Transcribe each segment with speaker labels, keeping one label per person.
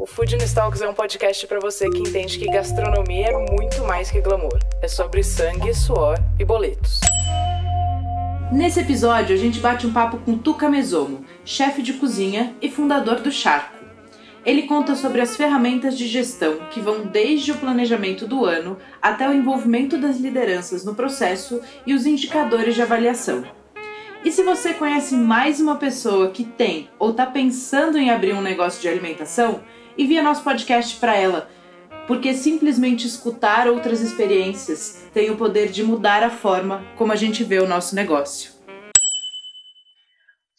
Speaker 1: O Food Talks é um podcast para você que entende que gastronomia é muito mais que glamour. É sobre sangue, suor e boletos. Nesse episódio, a gente bate um papo com Tuca Mesomo, chefe de cozinha e fundador do Charco. Ele conta sobre as ferramentas de gestão que vão desde o planejamento do ano até o envolvimento das lideranças no processo e os indicadores de avaliação. E se você conhece mais uma pessoa que tem ou está pensando em abrir um negócio de alimentação, envia nosso podcast para ela, porque simplesmente escutar outras experiências tem o poder de mudar a forma como a gente vê o nosso negócio.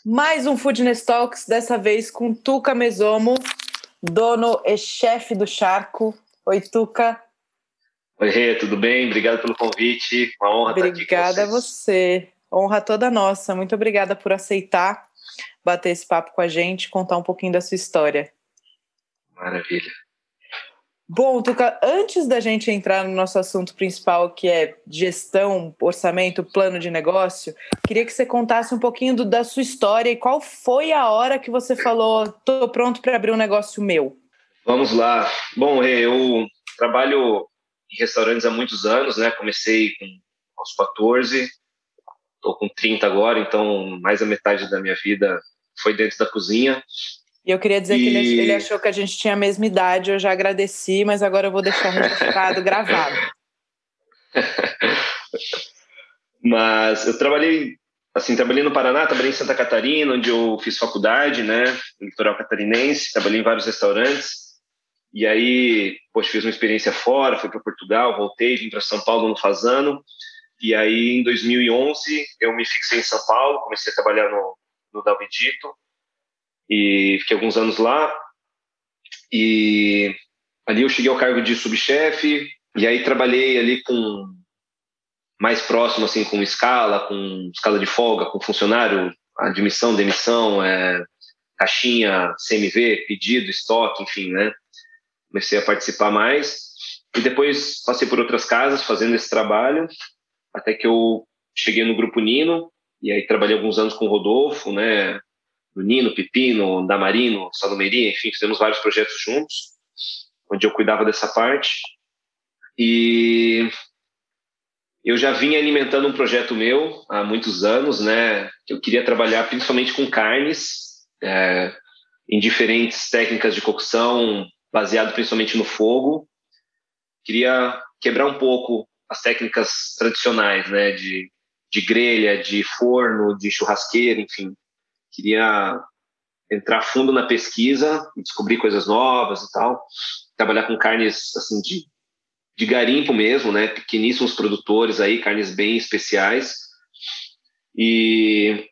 Speaker 1: Mais um Foodness Talks, dessa vez com Tuca Mesomo, dono e chefe do Charco. Oi, Tuca.
Speaker 2: Oi, Rê, tudo bem? Obrigado pelo convite. Uma honra
Speaker 1: obrigada
Speaker 2: estar aqui Obrigada
Speaker 1: a você. Honra toda nossa. Muito obrigada por aceitar bater esse papo com a gente, contar um pouquinho da sua história.
Speaker 2: Maravilha.
Speaker 1: Bom, Tuca, antes da gente entrar no nosso assunto principal, que é gestão, orçamento, plano de negócio, queria que você contasse um pouquinho do, da sua história e qual foi a hora que você falou: estou pronto para abrir um negócio meu.
Speaker 2: Vamos lá. Bom, eu trabalho em restaurantes há muitos anos, né? Comecei com aos 14, estou com 30 agora, então mais da metade da minha vida foi dentro da cozinha.
Speaker 1: E eu queria dizer e... que ele, ele, achou que a gente tinha a mesma idade, eu já agradeci, mas agora eu vou deixar registrado, gravado.
Speaker 2: Mas eu trabalhei, assim, trabalhei no Paraná, trabalhei em Santa Catarina, onde eu fiz faculdade, né, no litoral catarinense, trabalhei em vários restaurantes. E aí, poxa, fiz uma experiência fora, fui para Portugal, voltei, vim para São Paulo no Fazano. E aí, em 2011, eu me fixei em São Paulo, comecei a trabalhar no, no Dalvedito e fiquei alguns anos lá. E ali eu cheguei ao cargo de subchefe e aí trabalhei ali com mais próximo assim com escala, com escala de folga, com funcionário, admissão, demissão, é, caixinha, CMV, pedido, estoque, enfim, né? Comecei a participar mais e depois passei por outras casas fazendo esse trabalho até que eu cheguei no grupo Nino e aí trabalhei alguns anos com o Rodolfo, né? Do Nino, Pepino, Damarino, Salomeria, enfim, fizemos vários projetos juntos, onde eu cuidava dessa parte. E eu já vinha alimentando um projeto meu há muitos anos, né? Eu queria trabalhar principalmente com carnes, é, em diferentes técnicas de cocção, baseado principalmente no fogo. Queria quebrar um pouco as técnicas tradicionais, né? De, de grelha, de forno, de churrasqueira, enfim queria entrar fundo na pesquisa, descobrir coisas novas e tal, trabalhar com carnes assim de, de garimpo mesmo, né, pequeníssimos produtores aí, carnes bem especiais. E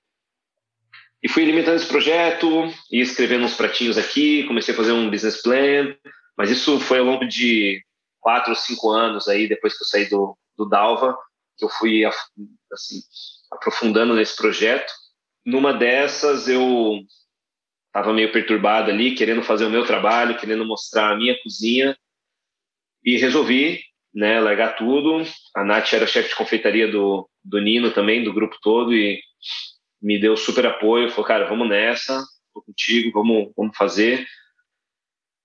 Speaker 2: e fui alimentando esse projeto, e escrevendo uns pratinhos aqui, comecei a fazer um business plan, mas isso foi ao longo de quatro ou cinco anos aí, depois que eu saí do, do Dalva, que eu fui assim, aprofundando nesse projeto numa dessas eu estava meio perturbado ali, querendo fazer o meu trabalho, querendo mostrar a minha cozinha e resolvi, né, largar tudo. A Nath era chefe de confeitaria do, do Nino também, do grupo todo e me deu super apoio, falou, cara, vamos nessa, tô contigo, vamos, vamos fazer.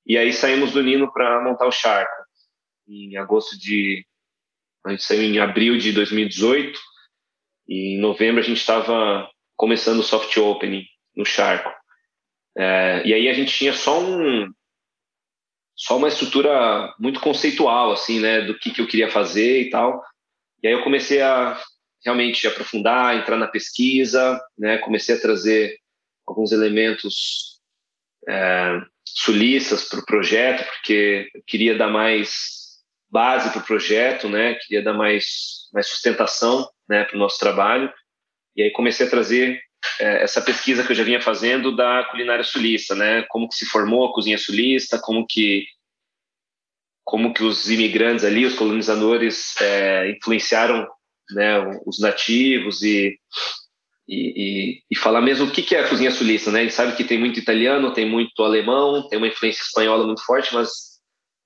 Speaker 2: E aí saímos do Nino para montar o Charco. Em agosto de a gente saiu em abril de 2018 e em novembro a gente estava começando o soft opening no Charco. É, e aí a gente tinha só um só uma estrutura muito conceitual assim, né, do que, que eu queria fazer e tal. E aí eu comecei a realmente aprofundar, entrar na pesquisa, né, comecei a trazer alguns elementos é, sulistas para o projeto, porque eu queria dar mais base para o projeto, né, queria dar mais mais sustentação, né, para o nosso trabalho. E aí comecei a trazer é, essa pesquisa que eu já vinha fazendo da culinária sulista, né? Como que se formou a cozinha sulista, como que como que os imigrantes ali, os colonizadores, é, influenciaram né, os nativos e, e, e, e, falar mesmo o que, é a cozinha sulista, né? A gente sabe que tem muito italiano, tem muito alemão, tem uma influência espanhola muito forte, mas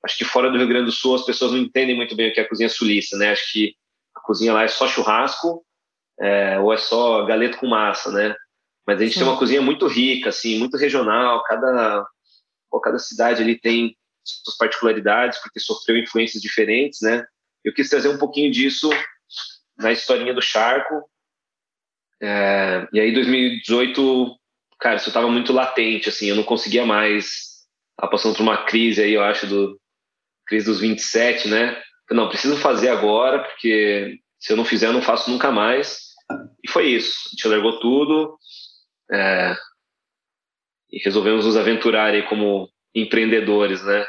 Speaker 2: acho que fora do Rio Grande do Sul as pessoas não entendem muito bem o que é a cozinha sulista, né? Acho que a cozinha lá é só churrasco é, ou é só galeto com massa, né? Mas a gente Sim. tem uma cozinha muito rica, assim, muito regional. Cada, cada cidade ali tem suas particularidades, porque sofreu influências diferentes, né? Eu quis trazer um pouquinho disso na historinha do Charco. É, e aí, 2018, cara, isso estava muito latente, assim, eu não conseguia mais. Tava passando por uma crise aí, eu acho, do crise dos 27, né? Não, preciso fazer agora, porque se eu não fizer, eu não faço nunca mais. E foi isso. A gente largou tudo é, e resolvemos nos aventurar aí como empreendedores, né?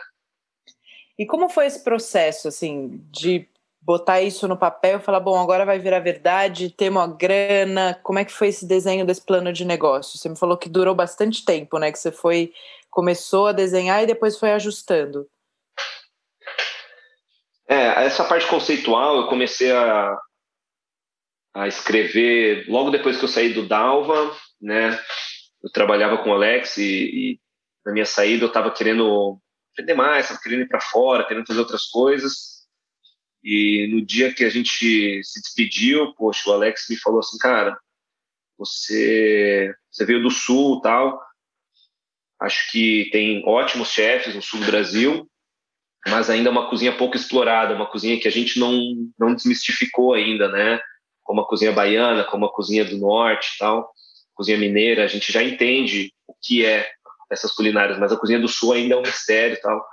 Speaker 1: E como foi esse processo, assim, de botar isso no papel e falar, bom, agora vai virar verdade, ter uma grana, como é que foi esse desenho desse plano de negócio? Você me falou que durou bastante tempo, né, que você foi, começou a desenhar e depois foi ajustando.
Speaker 2: É, essa parte conceitual eu comecei a, a escrever logo depois que eu saí do Dalva, né, eu trabalhava com o Alex e, e na minha saída eu estava querendo aprender mais, estava querendo ir para fora, querendo fazer outras coisas. E no dia que a gente se despediu, poxa, o Alex me falou assim, cara, você, você veio do sul tal, acho que tem ótimos chefes no sul do Brasil, mas ainda é uma cozinha pouco explorada, uma cozinha que a gente não, não desmistificou ainda, né? Como a cozinha baiana, como a cozinha do norte tal, cozinha mineira, a gente já entende o que é essas culinárias, mas a cozinha do sul ainda é um mistério tal.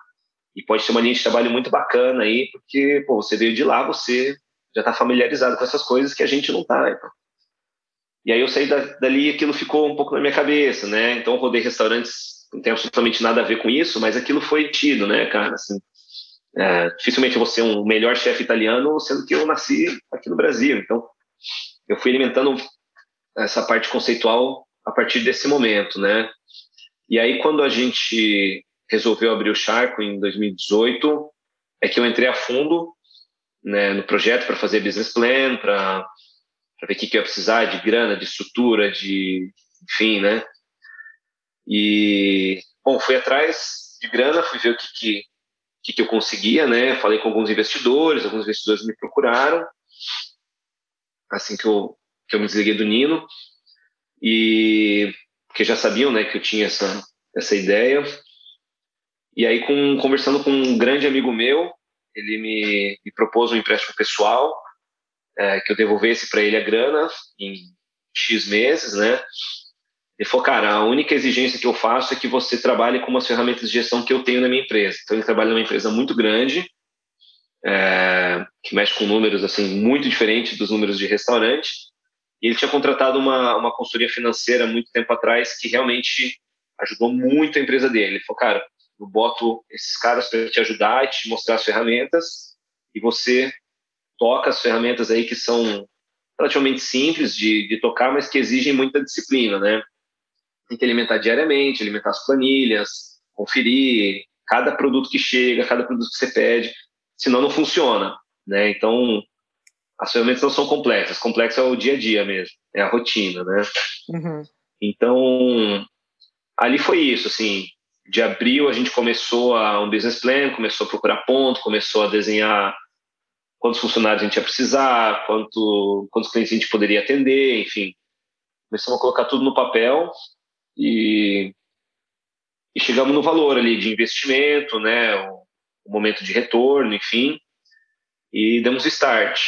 Speaker 2: E pode ser uma linha de trabalho muito bacana aí, porque pô, você veio de lá, você já está familiarizado com essas coisas que a gente não está. Então. E aí eu saí da, dali e aquilo ficou um pouco na minha cabeça, né? Então rodei restaurantes, não tem absolutamente nada a ver com isso, mas aquilo foi tido, né, cara? Assim, é, dificilmente eu vou ser um melhor chefe italiano, sendo que eu nasci aqui no Brasil. Então, eu fui alimentando essa parte conceitual a partir desse momento, né? E aí, quando a gente resolveu abrir o Charco em 2018, é que eu entrei a fundo né, no projeto para fazer business plan, para ver o que, que eu ia precisar de grana, de estrutura, de enfim, né? E, bom, fui atrás de grana, fui ver o que, que, que, que eu conseguia, né? Falei com alguns investidores, alguns investidores me procuraram assim que eu, que eu me desliguei do Nino. E porque já sabiam, né, que eu tinha essa essa ideia. E aí, com, conversando com um grande amigo meu, ele me, me propôs um empréstimo pessoal, é, que eu devolvesse para ele a grana em X meses, né? Ele falou, cara, a única exigência que eu faço é que você trabalhe com as ferramentas de gestão que eu tenho na minha empresa. Então, ele trabalha numa empresa muito grande, é, que mexe com números assim muito diferentes dos números de restaurante. E ele tinha contratado uma, uma consultoria financeira muito tempo atrás que realmente ajudou muito a empresa dele. Ele falou, cara, eu boto esses caras para te ajudar e te mostrar as ferramentas e você toca as ferramentas aí que são relativamente simples de, de tocar, mas que exigem muita disciplina, né? Tem que alimentar diariamente, alimentar as planilhas, conferir cada produto que chega, cada produto que você pede, senão não funciona, né? Então, as ferramentas não são complexas, complexo é o dia a dia mesmo, é a rotina, né? Uhum. Então, ali foi isso, assim, de abril a gente começou a um business plan, começou a procurar ponto, começou a desenhar quantos funcionários a gente ia precisar, quanto, quantos clientes a gente poderia atender, enfim. Começamos a colocar tudo no papel e, e chegamos no valor ali de investimento, né, o, o momento de retorno, enfim, e demos start,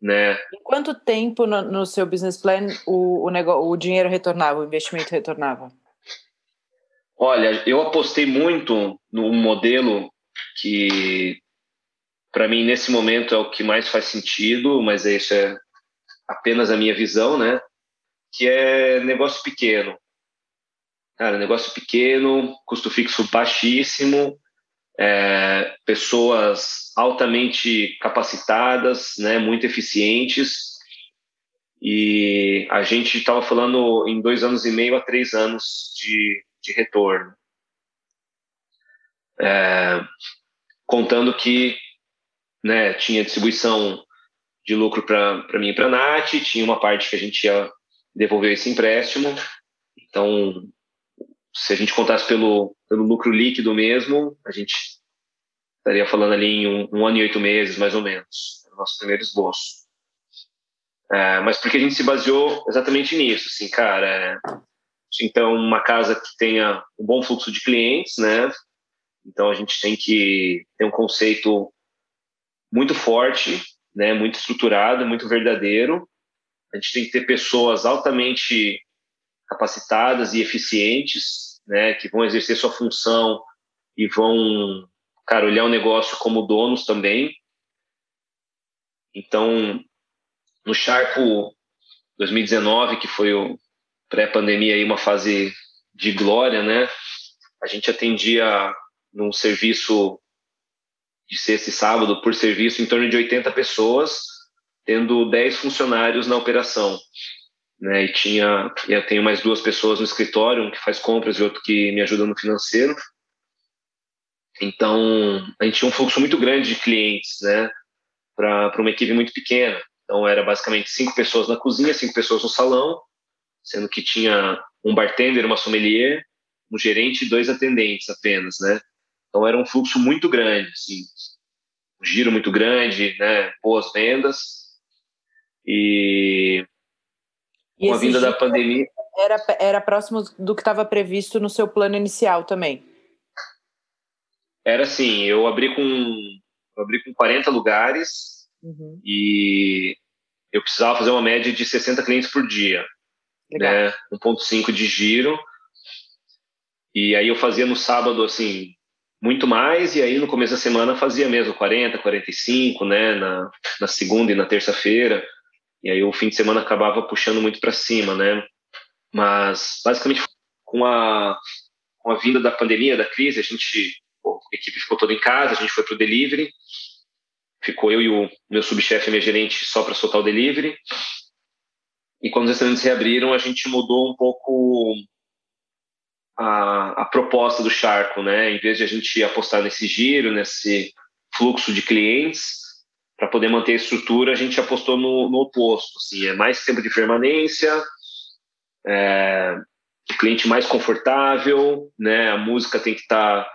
Speaker 2: né.
Speaker 1: Em quanto tempo no, no seu business plan o, o, negócio, o dinheiro retornava, o investimento retornava?
Speaker 2: Olha, eu apostei muito num modelo que, para mim, nesse momento é o que mais faz sentido, mas isso é apenas a minha visão, né? Que é negócio pequeno. Cara, negócio pequeno, custo fixo baixíssimo, é, pessoas altamente capacitadas, né, muito eficientes. E a gente estava falando em dois anos e meio a três anos de de retorno. É, contando que né, tinha distribuição de lucro para mim e para a Nath, tinha uma parte que a gente ia devolver esse empréstimo. Então, se a gente contasse pelo, pelo lucro líquido mesmo, a gente estaria falando ali em um, um ano e oito meses, mais ou menos, no nosso primeiro esboço. É, mas porque a gente se baseou exatamente nisso, assim, cara. É, então, uma casa que tenha um bom fluxo de clientes, né? Então, a gente tem que ter um conceito muito forte, né? Muito estruturado, muito verdadeiro. A gente tem que ter pessoas altamente capacitadas e eficientes, né? Que vão exercer sua função e vão, cara, olhar o negócio como donos também. Então, no Charco 2019, que foi o pré-pandemia aí uma fase de glória, né? A gente atendia num serviço de sexta e sábado por serviço em torno de 80 pessoas, tendo 10 funcionários na operação. Né, e tinha, eu tenho mais duas pessoas no escritório, um que faz compras e outro que me ajuda no financeiro. Então, a gente tinha um fluxo muito grande de clientes, né, para uma equipe muito pequena. Então era basicamente cinco pessoas na cozinha, cinco pessoas no salão, sendo que tinha um bartender, uma sommelier, um gerente e dois atendentes apenas, né? Então era um fluxo muito grande, assim, um giro muito grande, né? Boas vendas e, com a vinda da pandemia
Speaker 1: era era próximo do que estava previsto no seu plano inicial também.
Speaker 2: Era assim, eu abri com eu abri com 40 lugares uhum. e eu precisava fazer uma média de 60 clientes por dia, Legal. né? 1.5 de giro. E aí eu fazia no sábado assim muito mais e aí no começo da semana fazia mesmo 40, 45, né, na, na segunda e na terça-feira. E aí o fim de semana acabava puxando muito para cima, né? Mas basicamente com a com a vinda da pandemia, da crise, a gente, pô, a equipe ficou toda em casa, a gente foi para o delivery ficou eu e o meu subchefe, minha gerente, só para soltar o delivery. E quando os restaurantes reabriram, a gente mudou um pouco a, a proposta do Charco, né? Em vez de a gente apostar nesse giro, nesse fluxo de clientes, para poder manter a estrutura, a gente apostou no, no oposto. Assim, é mais tempo de permanência, é, o cliente mais confortável, né? A música tem que estar tá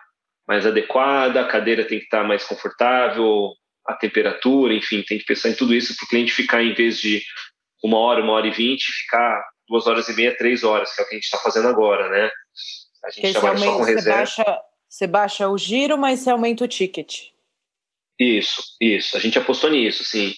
Speaker 2: mais adequada, a cadeira tem que estar tá mais confortável, a temperatura, enfim, tem que pensar em tudo isso para o cliente ficar, em vez de uma hora, uma hora e vinte, ficar duas horas e meia, três horas, que é o que a gente está fazendo agora, né?
Speaker 1: A gente trabalha só com reserva. Você baixa, você baixa o giro, mas você aumenta o ticket.
Speaker 2: Isso, isso. A gente apostou nisso, sim.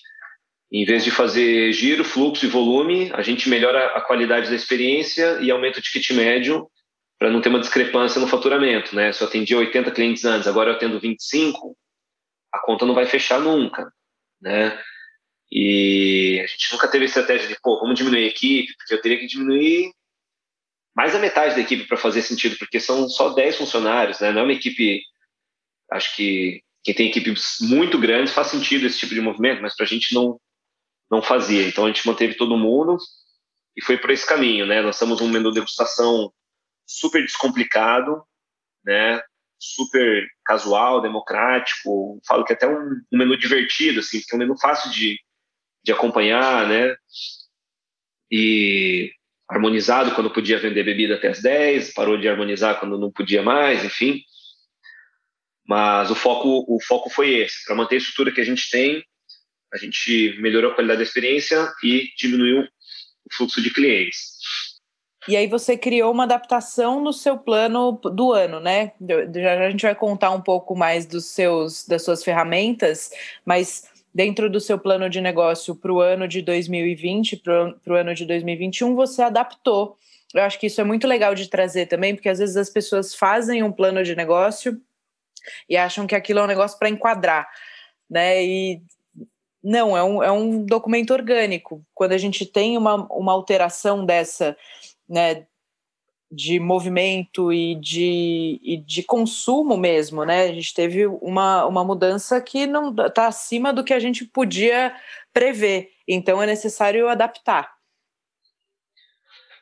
Speaker 2: Em vez de fazer giro, fluxo e volume, a gente melhora a qualidade da experiência e aumenta o ticket médio para não ter uma discrepância no faturamento, né? Se eu atendia 80 clientes antes, agora eu atendo 25, a conta não vai fechar nunca, né? E a gente nunca teve a estratégia de, pô, vamos diminuir a equipe, porque eu teria que diminuir mais da metade da equipe para fazer sentido, porque são só 10 funcionários, né? Não é uma equipe, acho que quem tem equipes muito grandes faz sentido esse tipo de movimento, mas para a gente não não fazia. Então a gente manteve todo mundo e foi por esse caminho, né? Estamos um menu de degustação super descomplicado, né? super casual, democrático. Falo que até um, um menu divertido, assim, porque é um menu fácil de, de acompanhar, né? E harmonizado quando podia vender bebida até as 10, parou de harmonizar quando não podia mais, enfim. Mas o foco, o foco foi esse, para manter a estrutura que a gente tem, a gente melhorou a qualidade da experiência e diminuiu o fluxo de clientes.
Speaker 1: E aí você criou uma adaptação no seu plano do ano, né? Já a gente vai contar um pouco mais dos seus das suas ferramentas, mas dentro do seu plano de negócio para o ano de 2020, para o ano de 2021, você adaptou. Eu acho que isso é muito legal de trazer também, porque às vezes as pessoas fazem um plano de negócio e acham que aquilo é um negócio para enquadrar, né? E não, é um, é um documento orgânico. Quando a gente tem uma, uma alteração dessa né, de movimento e de, e de consumo mesmo, né? A gente teve uma, uma mudança que não está acima do que a gente podia prever. Então é necessário adaptar.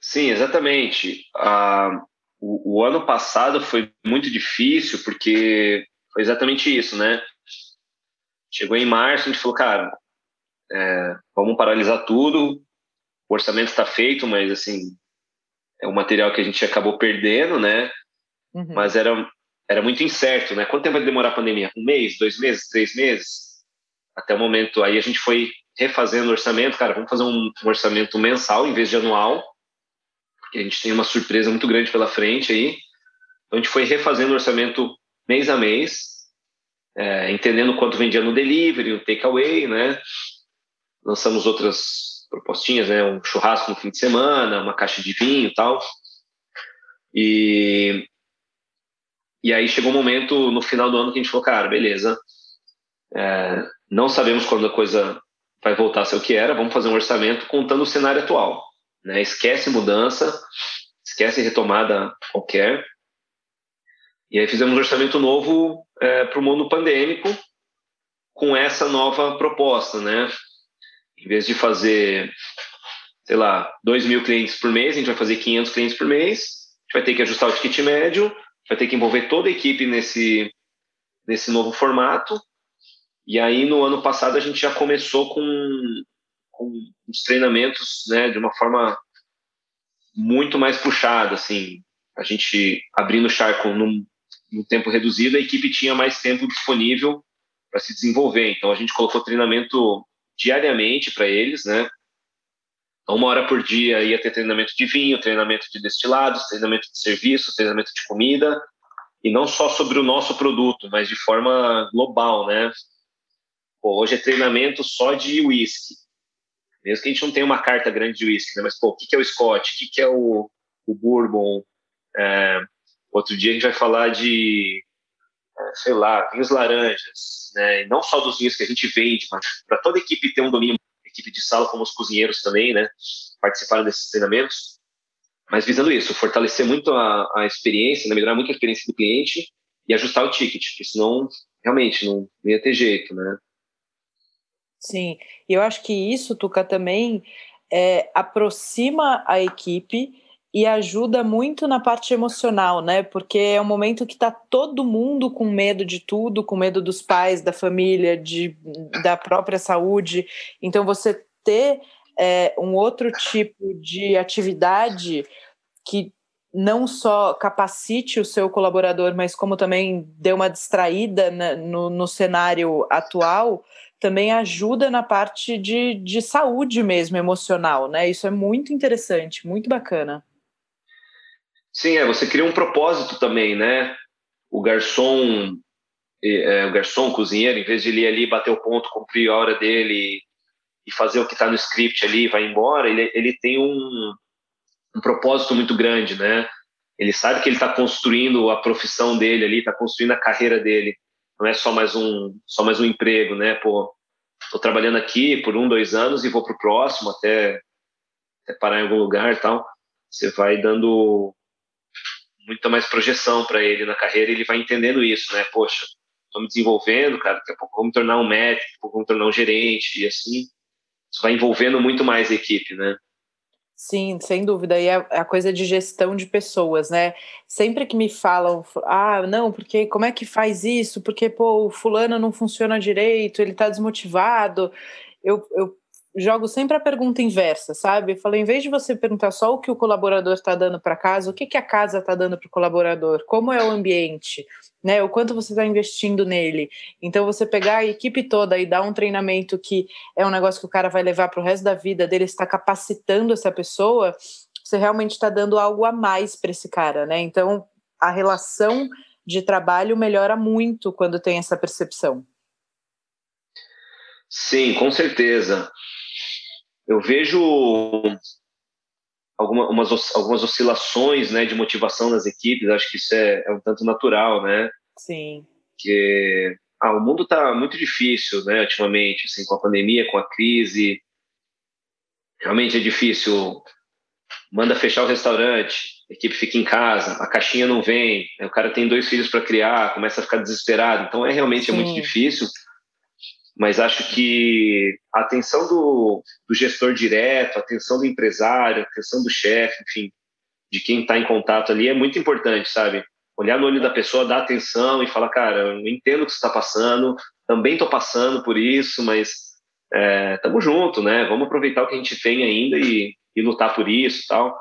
Speaker 2: Sim, exatamente. Ah, o, o, ano passado foi muito difícil porque foi exatamente isso, né? Chegou em março, a gente falou, cara, é, vamos paralisar tudo, o orçamento está feito, mas assim, é um material que a gente acabou perdendo, né? Uhum. Mas era, era muito incerto, né? Quanto tempo vai demorar a pandemia? Um mês, dois meses, três meses? Até o momento, aí a gente foi refazendo o orçamento, cara, vamos fazer um, um orçamento mensal em vez de anual, porque a gente tem uma surpresa muito grande pela frente aí. Então a gente foi refazendo o orçamento mês a mês, é, entendendo quanto vendia no delivery, no takeaway, né? Lançamos outras propostinhas, né? Um churrasco no fim de semana, uma caixa de vinho e tal. E, e aí chegou um momento no final do ano que a gente falou, cara, beleza, é, não sabemos quando a coisa vai voltar a ser o que era, vamos fazer um orçamento contando o cenário atual. Né? Esquece mudança, esquece retomada qualquer. E aí fizemos um orçamento novo é, para o mundo pandêmico com essa nova proposta, né? Em vez de fazer, sei lá, 2 mil clientes por mês, a gente vai fazer 500 clientes por mês, a gente vai ter que ajustar o ticket médio, vai ter que envolver toda a equipe nesse, nesse novo formato e aí, no ano passado, a gente já começou com, com os treinamentos né, de uma forma muito mais puxada. Assim, a gente abrindo o charco num, num tempo reduzido, a equipe tinha mais tempo disponível para se desenvolver. Então, a gente colocou treinamento diariamente para eles, né? Então, uma hora por dia ia ter treinamento de vinho, treinamento de destilados, treinamento de serviço, treinamento de comida, e não só sobre o nosso produto, mas de forma global, né? Pô, hoje é treinamento só de whisky. Mesmo que a gente não tenha uma carta grande de whisky, né? mas pô, o que é o Scott? O que é o, o Bourbon? É, outro dia a gente vai falar de, é, sei lá, vinhos laranjas, né? E não só dos vinhos que a gente vende, mas para toda a equipe ter um domínio, equipe de sala, como os cozinheiros também, né? Participaram desses treinamentos. Mas visando isso, fortalecer muito a, a experiência, né? melhorar muito a experiência do cliente e ajustar o ticket, porque senão realmente não, não ia ter jeito, né?
Speaker 1: Sim, e eu acho que isso, Tuca, também é, aproxima a equipe e ajuda muito na parte emocional, né? Porque é um momento que está todo mundo com medo de tudo, com medo dos pais, da família, de, da própria saúde. Então, você ter é, um outro tipo de atividade que não só capacite o seu colaborador, mas como também dê uma distraída né, no, no cenário atual, também ajuda na parte de, de saúde mesmo, emocional, né? Isso é muito interessante, muito bacana.
Speaker 2: Sim, é, você cria um propósito também, né? O garçom, é, o garçom, o cozinheiro, em vez de ele ir ali bater o ponto, cumprir a hora dele e fazer o que está no script ali e vai embora, ele, ele tem um, um propósito muito grande, né? Ele sabe que ele está construindo a profissão dele ali, está construindo a carreira dele não é só mais um só mais um emprego, né? Pô, tô trabalhando aqui por um, dois anos e vou pro próximo até, até parar em algum lugar e tal. Você vai dando muita mais projeção para ele na carreira ele vai entendendo isso, né? Poxa, tô me desenvolvendo, cara, daqui a pouco vou me tornar um médico, daqui a pouco vou me tornar um gerente e assim. Isso vai envolvendo muito mais a equipe, né?
Speaker 1: Sim, sem dúvida. E é a coisa de gestão de pessoas, né? Sempre que me falam, ah, não, porque como é que faz isso? Porque, pô, o fulano não funciona direito, ele tá desmotivado. Eu, eu jogo sempre a pergunta inversa, sabe? Falo, em vez de você perguntar só o que o colaborador está dando para casa, o que, que a casa está dando para o colaborador? Como é o ambiente? né? O quanto você está investindo nele. Então, você pegar a equipe toda e dar um treinamento que é um negócio que o cara vai levar para o resto da vida dele, está capacitando essa pessoa, você realmente está dando algo a mais para esse cara, né? Então, a relação de trabalho melhora muito quando tem essa percepção.
Speaker 2: Sim, com certeza. Eu vejo alguma, umas, algumas oscilações né, de motivação nas equipes, acho que isso é, é um tanto natural, né?
Speaker 1: Sim.
Speaker 2: Que ah, o mundo está muito difícil, né, ultimamente, assim, com a pandemia, com a crise. Realmente é difícil. Manda fechar o restaurante, a equipe fica em casa, a caixinha não vem, o cara tem dois filhos para criar, começa a ficar desesperado. Então é realmente é muito difícil mas acho que a atenção do, do gestor direto, a atenção do empresário, a atenção do chefe, enfim, de quem está em contato ali é muito importante, sabe? Olhar no olho da pessoa, dar atenção e falar, cara, eu entendo o que você está passando, também estou passando por isso, mas é, tamo junto, né? Vamos aproveitar o que a gente tem ainda e, e lutar por isso tal.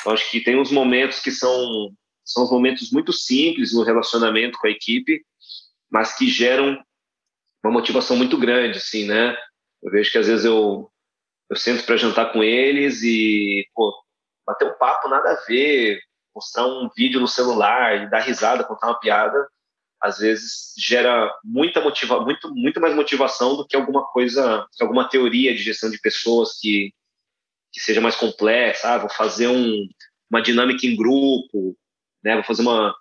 Speaker 2: Então, acho que tem uns momentos que são, são os momentos muito simples no relacionamento com a equipe, mas que geram uma motivação muito grande, assim, né? Eu vejo que às vezes eu, eu sento para jantar com eles e, pô, bater um papo nada a ver, mostrar um vídeo no celular, dar risada, contar uma piada, às vezes gera muita motiva muito muito mais motivação do que alguma coisa alguma teoria de gestão de pessoas que que seja mais complexa ah, vou fazer um, uma dinâmica em grupo né vou fazer uma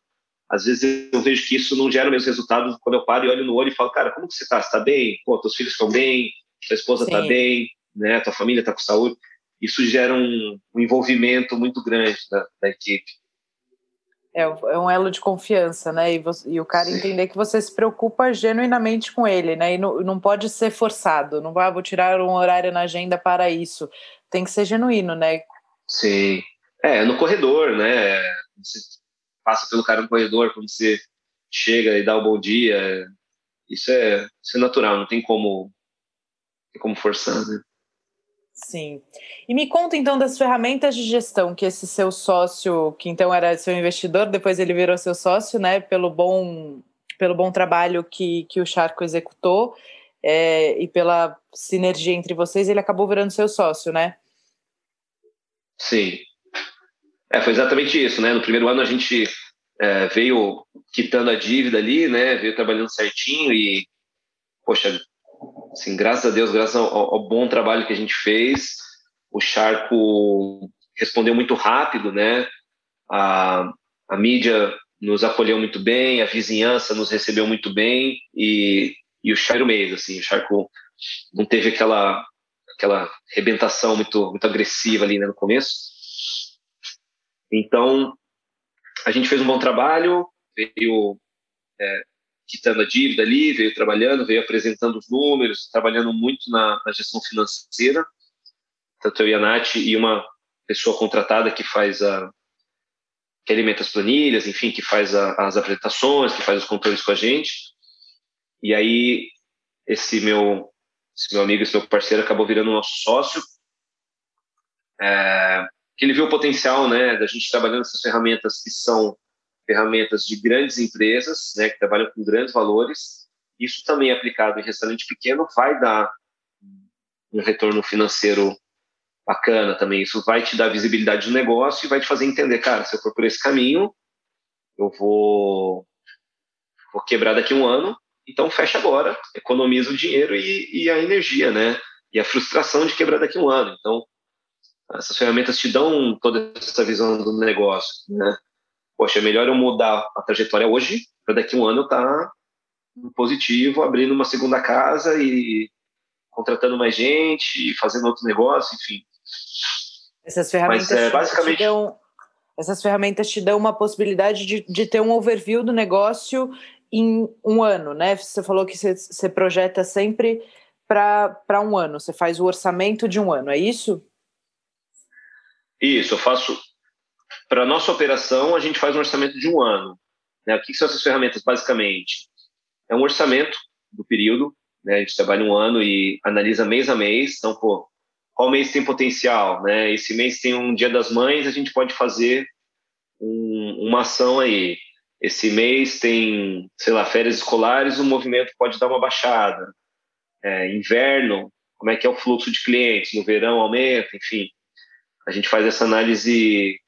Speaker 2: às vezes eu vejo que isso não gera o mesmo resultado quando eu paro e olho no olho e falo cara como que você está está bem pô teus filhos estão bem tua esposa está bem né tua família está com saúde isso gera um, um envolvimento muito grande da, da equipe
Speaker 1: é, é um elo de confiança, né? E, você, e, o cara entender que você se preocupa genuinamente com ele, né? E não, não pode ser forçado. Não vai, ah, vou tirar um horário na agenda para isso. Tem que ser genuíno, né?
Speaker 2: Sim. É, no corredor, né? Passa pelo cara no corredor, quando você chega e dá o bom dia. Isso é, isso é natural, não tem como, tem como forçar, né?
Speaker 1: Sim. E me conta então das ferramentas de gestão que esse seu sócio, que então era seu investidor, depois ele virou seu sócio, né? Pelo bom, pelo bom trabalho que, que o Charco executou é, e pela sinergia entre vocês, ele acabou virando seu sócio, né?
Speaker 2: Sim. É, foi exatamente isso, né? No primeiro ano a gente é, veio quitando a dívida ali, né? Veio trabalhando certinho e, poxa, assim, graças a Deus, graças ao, ao, bom trabalho que a gente fez, o Charco respondeu muito rápido, né? A, a mídia nos acolheu muito bem, a vizinhança nos recebeu muito bem e, e o Charco mês, assim, o Charco não teve aquela aquela rebentação muito muito agressiva ali né, no começo. Então a gente fez um bom trabalho, veio é, quitando a dívida ali, veio trabalhando, veio apresentando os números, trabalhando muito na, na gestão financeira. Tanto eu e a Nath e uma pessoa contratada que faz a que alimenta as planilhas, enfim, que faz a, as apresentações, que faz os controles com a gente. E aí esse meu esse meu amigo, esse meu parceiro acabou virando nosso sócio. É, que ele viu o potencial, né, da gente trabalhando essas ferramentas que são ferramentas de grandes empresas, né, que trabalham com grandes valores. Isso também aplicado em restaurante pequeno vai dar um retorno financeiro bacana também. Isso vai te dar visibilidade do negócio e vai te fazer entender, cara, se eu for por esse caminho, eu vou, vou quebrar daqui a um ano, então fecha agora, economiza o dinheiro e, e a energia, né? E a frustração de quebrar daqui a um ano. Então, essas ferramentas te dão toda essa visão do negócio, né? poxa, é melhor eu mudar a trajetória hoje, para daqui a um ano eu estar tá positivo, abrindo uma segunda casa e contratando mais gente, fazendo outro negócio, enfim.
Speaker 1: Essas ferramentas Mas, é, basicamente... te dão, essas ferramentas te dão uma possibilidade de, de ter um overview do negócio em um ano, né? Você falou que você, você projeta sempre para um ano, você faz o orçamento de um ano, é isso?
Speaker 2: Isso, eu faço para nossa operação, a gente faz um orçamento de um ano. Né? O que são essas ferramentas, basicamente? É um orçamento do período, né? a gente trabalha um ano e analisa mês a mês. Então, pô, qual mês tem potencial? Né? Esse mês tem um Dia das Mães, a gente pode fazer um, uma ação aí. Esse mês tem, sei lá, férias escolares, o movimento pode dar uma baixada. É, inverno, como é que é o fluxo de clientes? No verão aumenta, enfim. A gente faz essa análise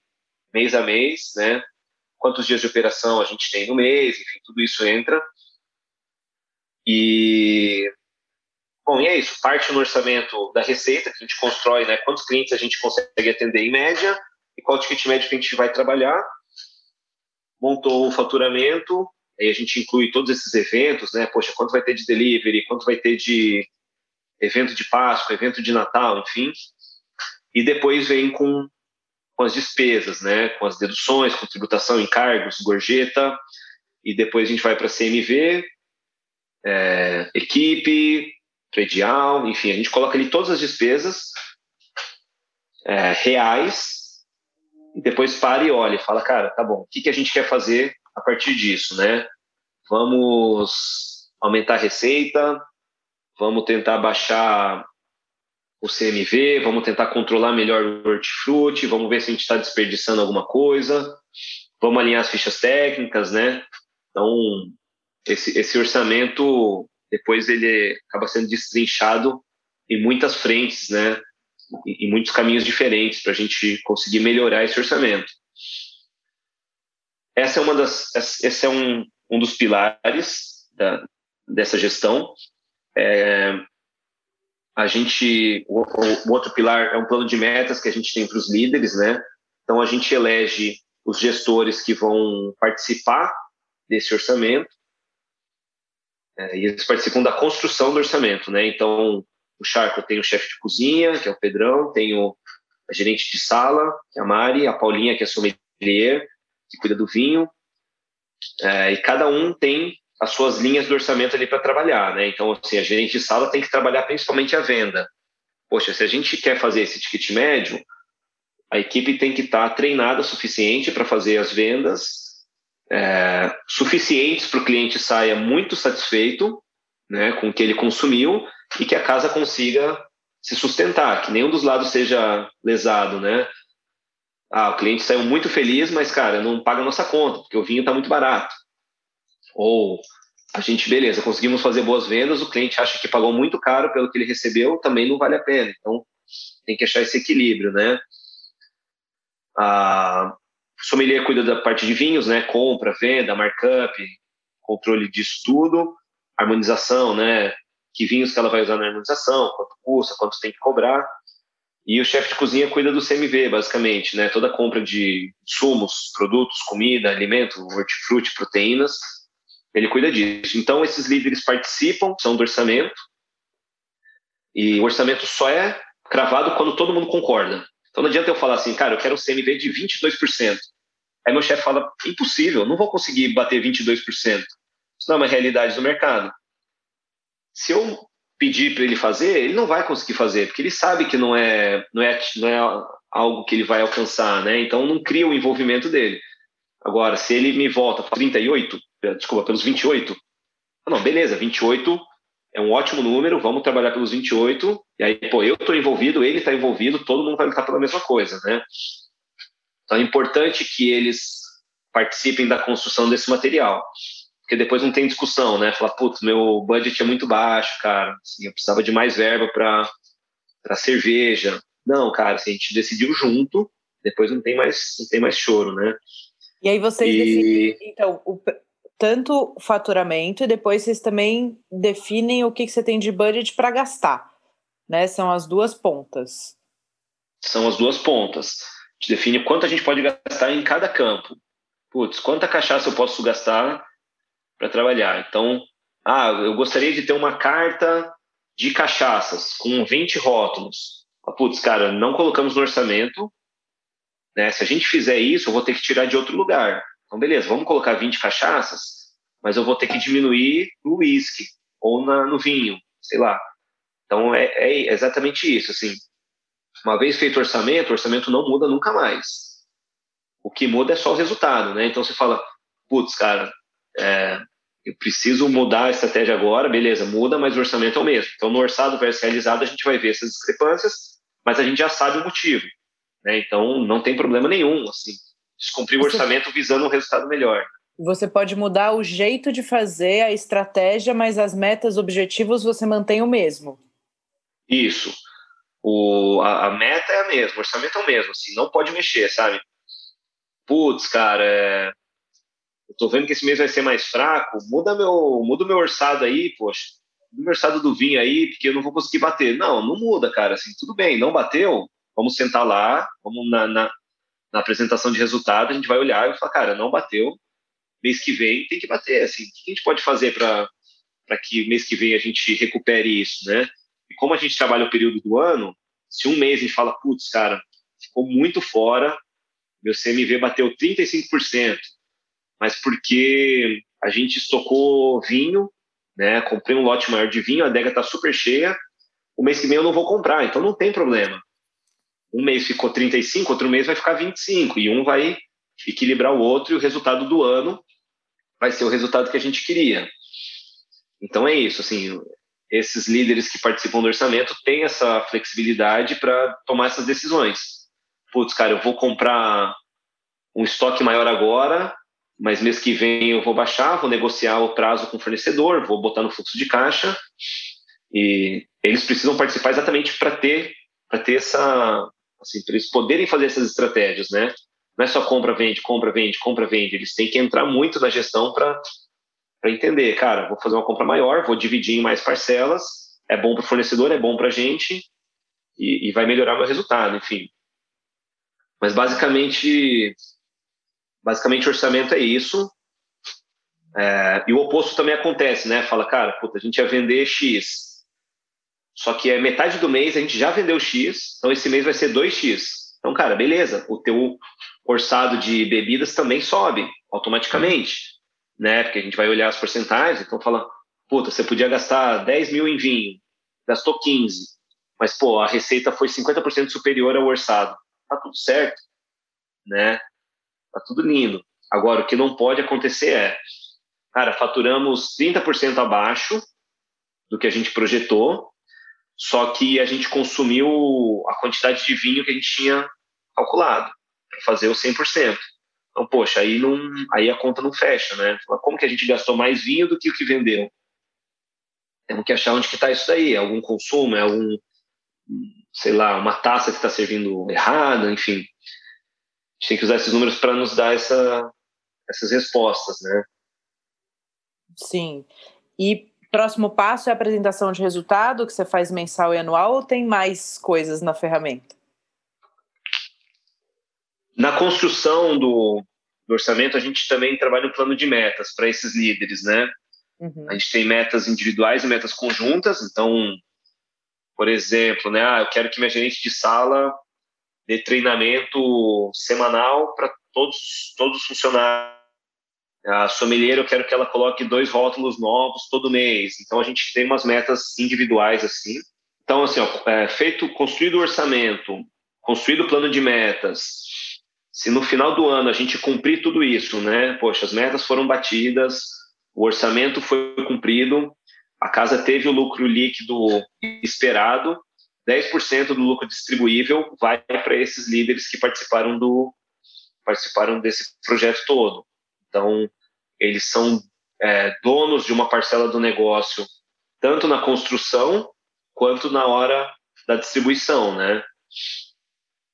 Speaker 2: mês a mês, né? Quantos dias de operação a gente tem no mês, enfim, tudo isso entra. E bom, e é isso, parte no orçamento da receita que a gente constrói, né? Quantos clientes a gente consegue atender em média e qual ticket médio que a gente vai trabalhar. Montou o faturamento, aí a gente inclui todos esses eventos, né? Poxa, quanto vai ter de delivery, quanto vai ter de evento de Páscoa, evento de Natal, enfim. E depois vem com com as despesas, né, com as deduções, com tributação, encargos, gorjeta, e depois a gente vai para CMV, é, equipe, predial, enfim, a gente coloca ali todas as despesas é, reais, e depois para e olha e fala, cara, tá bom, o que, que a gente quer fazer a partir disso, né? Vamos aumentar a receita, vamos tentar baixar o CMV, vamos tentar controlar melhor o hortifruti, vamos ver se a gente está desperdiçando alguma coisa, vamos alinhar as fichas técnicas, né? Então, esse, esse orçamento, depois ele acaba sendo destrinchado em muitas frentes, né? Em, muitos caminhos diferentes para a gente conseguir melhorar esse orçamento. Essa é uma das, esse é um, um dos pilares da, dessa gestão. É, a gente, o, o, outro pilar é um plano de metas que a gente tem para os líderes, né? Então a gente elege os gestores que vão participar desse orçamento é, e eles participam da construção do orçamento, né? Então o Charco tem o chefe de cozinha, que é o Pedrão, tem o a gerente de sala, que é a Mari, a Paulinha, que é a sommelier, que cuida do vinho, é, e cada um tem as suas linhas do orçamento ali para trabalhar, né? Então, assim, a gerente de sala tem que trabalhar principalmente a venda. Poxa, se a gente quer fazer esse ticket médio, a equipe tem que estar tá treinada o suficiente para fazer as vendas é, suficientes para o cliente saia muito satisfeito né, com o que ele consumiu e que a casa consiga se sustentar, que nenhum dos lados seja lesado, né? Ah, o cliente saiu muito feliz, mas, cara, não paga a nossa conta, porque o vinho está muito barato. Ou a gente, beleza, conseguimos fazer boas vendas, o cliente acha que pagou muito caro pelo que ele recebeu, também não vale a pena. Então, tem que achar esse equilíbrio, né? A sommelier cuida da parte de vinhos, né? Compra, venda, markup, controle disso tudo, harmonização, né? Que vinhos que ela vai usar na harmonização, quanto custa, quanto tem que cobrar. E o chefe de cozinha cuida do CMV, basicamente, né? Toda compra de sumos, produtos, comida, alimento, hortifruti, proteínas, ele cuida disso. Então, esses líderes participam, são do orçamento, e o orçamento só é cravado quando todo mundo concorda. Então, não adianta eu falar assim, cara, eu quero um CMV de 22%. Aí meu chefe fala, impossível, não vou conseguir bater 22%. Isso não é uma realidade do mercado. Se eu pedir para ele fazer, ele não vai conseguir fazer, porque ele sabe que não é, não é, não é algo que ele vai alcançar, né? Então não cria o envolvimento dele. Agora, se ele me volta para 38, desculpa, pelos 28, não, beleza, 28 é um ótimo número, vamos trabalhar pelos 28, e aí, pô, eu estou envolvido, ele está envolvido, todo mundo vai lutar pela mesma coisa, né? Então é importante que eles participem da construção desse material porque depois não tem discussão, né? Falar, putz, meu budget é muito baixo, cara, assim, eu precisava de mais verba para cerveja. Não, cara, assim, a gente decidiu junto, depois não tem mais, não tem mais choro, né?
Speaker 1: E aí vocês e... decidem, então, o, tanto faturamento e depois vocês também definem o que, que você tem de budget para gastar, né? São as duas pontas.
Speaker 2: São as duas pontas. A gente define quanto a gente pode gastar em cada campo. Putz, quanta cachaça eu posso gastar para trabalhar. Então, ah, eu gostaria de ter uma carta de cachaças com 20 rótulos. Ah, putz, cara, não colocamos no orçamento. Né? Se a gente fizer isso, eu vou ter que tirar de outro lugar. Então, beleza, vamos colocar 20 cachaças, mas eu vou ter que diminuir no uísque ou na, no vinho, sei lá. Então, é, é exatamente isso. Assim, uma vez feito o orçamento, o orçamento não muda nunca mais. O que muda é só o resultado, né? Então, você fala, putz, cara, é, eu preciso mudar a estratégia agora, beleza, muda, mas o orçamento é o mesmo. Então, no orçado versus realizado, a gente vai ver essas discrepâncias, mas a gente já sabe o motivo. Né? Então, não tem problema nenhum, assim, descumprir o orçamento visando um resultado melhor.
Speaker 1: Você pode mudar o jeito de fazer, a estratégia, mas as metas, objetivos, você mantém o mesmo.
Speaker 2: Isso. O, a, a meta é a mesma, o orçamento é o mesmo, assim, não pode mexer, sabe? Putz, cara, é, eu tô vendo que esse mês vai ser mais fraco, muda meu, muda meu orçado aí, poxa, muda meu orçado do vinho aí, porque eu não vou conseguir bater. Não, não muda, cara, assim, tudo bem, não bateu, vamos sentar lá, vamos na, na, na apresentação de resultado, a gente vai olhar e falar, cara, não bateu, mês que vem tem que bater, assim, o que a gente pode fazer para que mês que vem a gente recupere isso, né? E como a gente trabalha o período do ano, se um mês a gente fala, putz, cara, ficou muito fora, meu CMV bateu 35%, mas porque a gente estocou vinho, né? Comprei um lote maior de vinho, a adega está super cheia. O mês que vem eu não vou comprar, então não tem problema. Um mês ficou 35, outro mês vai ficar 25 e um vai equilibrar o outro e o resultado do ano vai ser o resultado que a gente queria. Então é isso, assim, esses líderes que participam do orçamento têm essa flexibilidade para tomar essas decisões. Putz, cara, eu vou comprar um estoque maior agora, mas mês que vem eu vou baixar, vou negociar o prazo com o fornecedor, vou botar no fluxo de caixa e eles precisam participar exatamente para ter para ter essa assim, para eles poderem fazer essas estratégias, né? Não é só compra, vende, compra, vende, compra, vende. Eles têm que entrar muito na gestão para entender, cara, vou fazer uma compra maior, vou dividir em mais parcelas, é bom para o fornecedor, é bom para a gente e, e vai melhorar meu resultado, enfim. Mas basicamente Basicamente, o orçamento é isso. É, e o oposto também acontece, né? Fala, cara, puta, a gente ia vender X. Só que é metade do mês a gente já vendeu X, então esse mês vai ser 2X. Então, cara, beleza, o teu orçado de bebidas também sobe automaticamente, né? Porque a gente vai olhar as porcentagens, então fala, puta, você podia gastar 10 mil em vinho, gastou 15, mas, pô, a receita foi 50% superior ao orçado. Tá tudo certo, né? Tá tudo lindo. Agora, o que não pode acontecer é, cara, faturamos 30% abaixo do que a gente projetou, só que a gente consumiu a quantidade de vinho que a gente tinha calculado para fazer o 100%. Então, poxa, aí, não, aí a conta não fecha, né? Como que a gente gastou mais vinho do que o que vendeu? Temos que achar onde que está isso daí. É algum consumo? É algum, sei lá, uma taça que está servindo errada? Enfim, gente tem que usar esses números para nos dar essa, essas respostas, né?
Speaker 1: Sim. E próximo passo é a apresentação de resultado que você faz mensal e anual ou tem mais coisas na ferramenta?
Speaker 2: Na construção do, do orçamento, a gente também trabalha um plano de metas para esses líderes, né? Uhum. A gente tem metas individuais e metas conjuntas. Então, por exemplo, né, ah, eu quero que minha gerente de sala de treinamento semanal para todos, todos os funcionários. A sommelier, eu quero que ela coloque dois rótulos novos todo mês. Então, a gente tem umas metas individuais assim. Então, assim, ó, é, feito, construído o orçamento, construído o plano de metas, se no final do ano a gente cumprir tudo isso, né? Poxa, as metas foram batidas, o orçamento foi cumprido, a casa teve o lucro líquido esperado, 10% do lucro distribuível vai para esses líderes que participaram do participaram desse projeto todo. Então, eles são é, donos de uma parcela do negócio, tanto na construção quanto na hora da distribuição, né?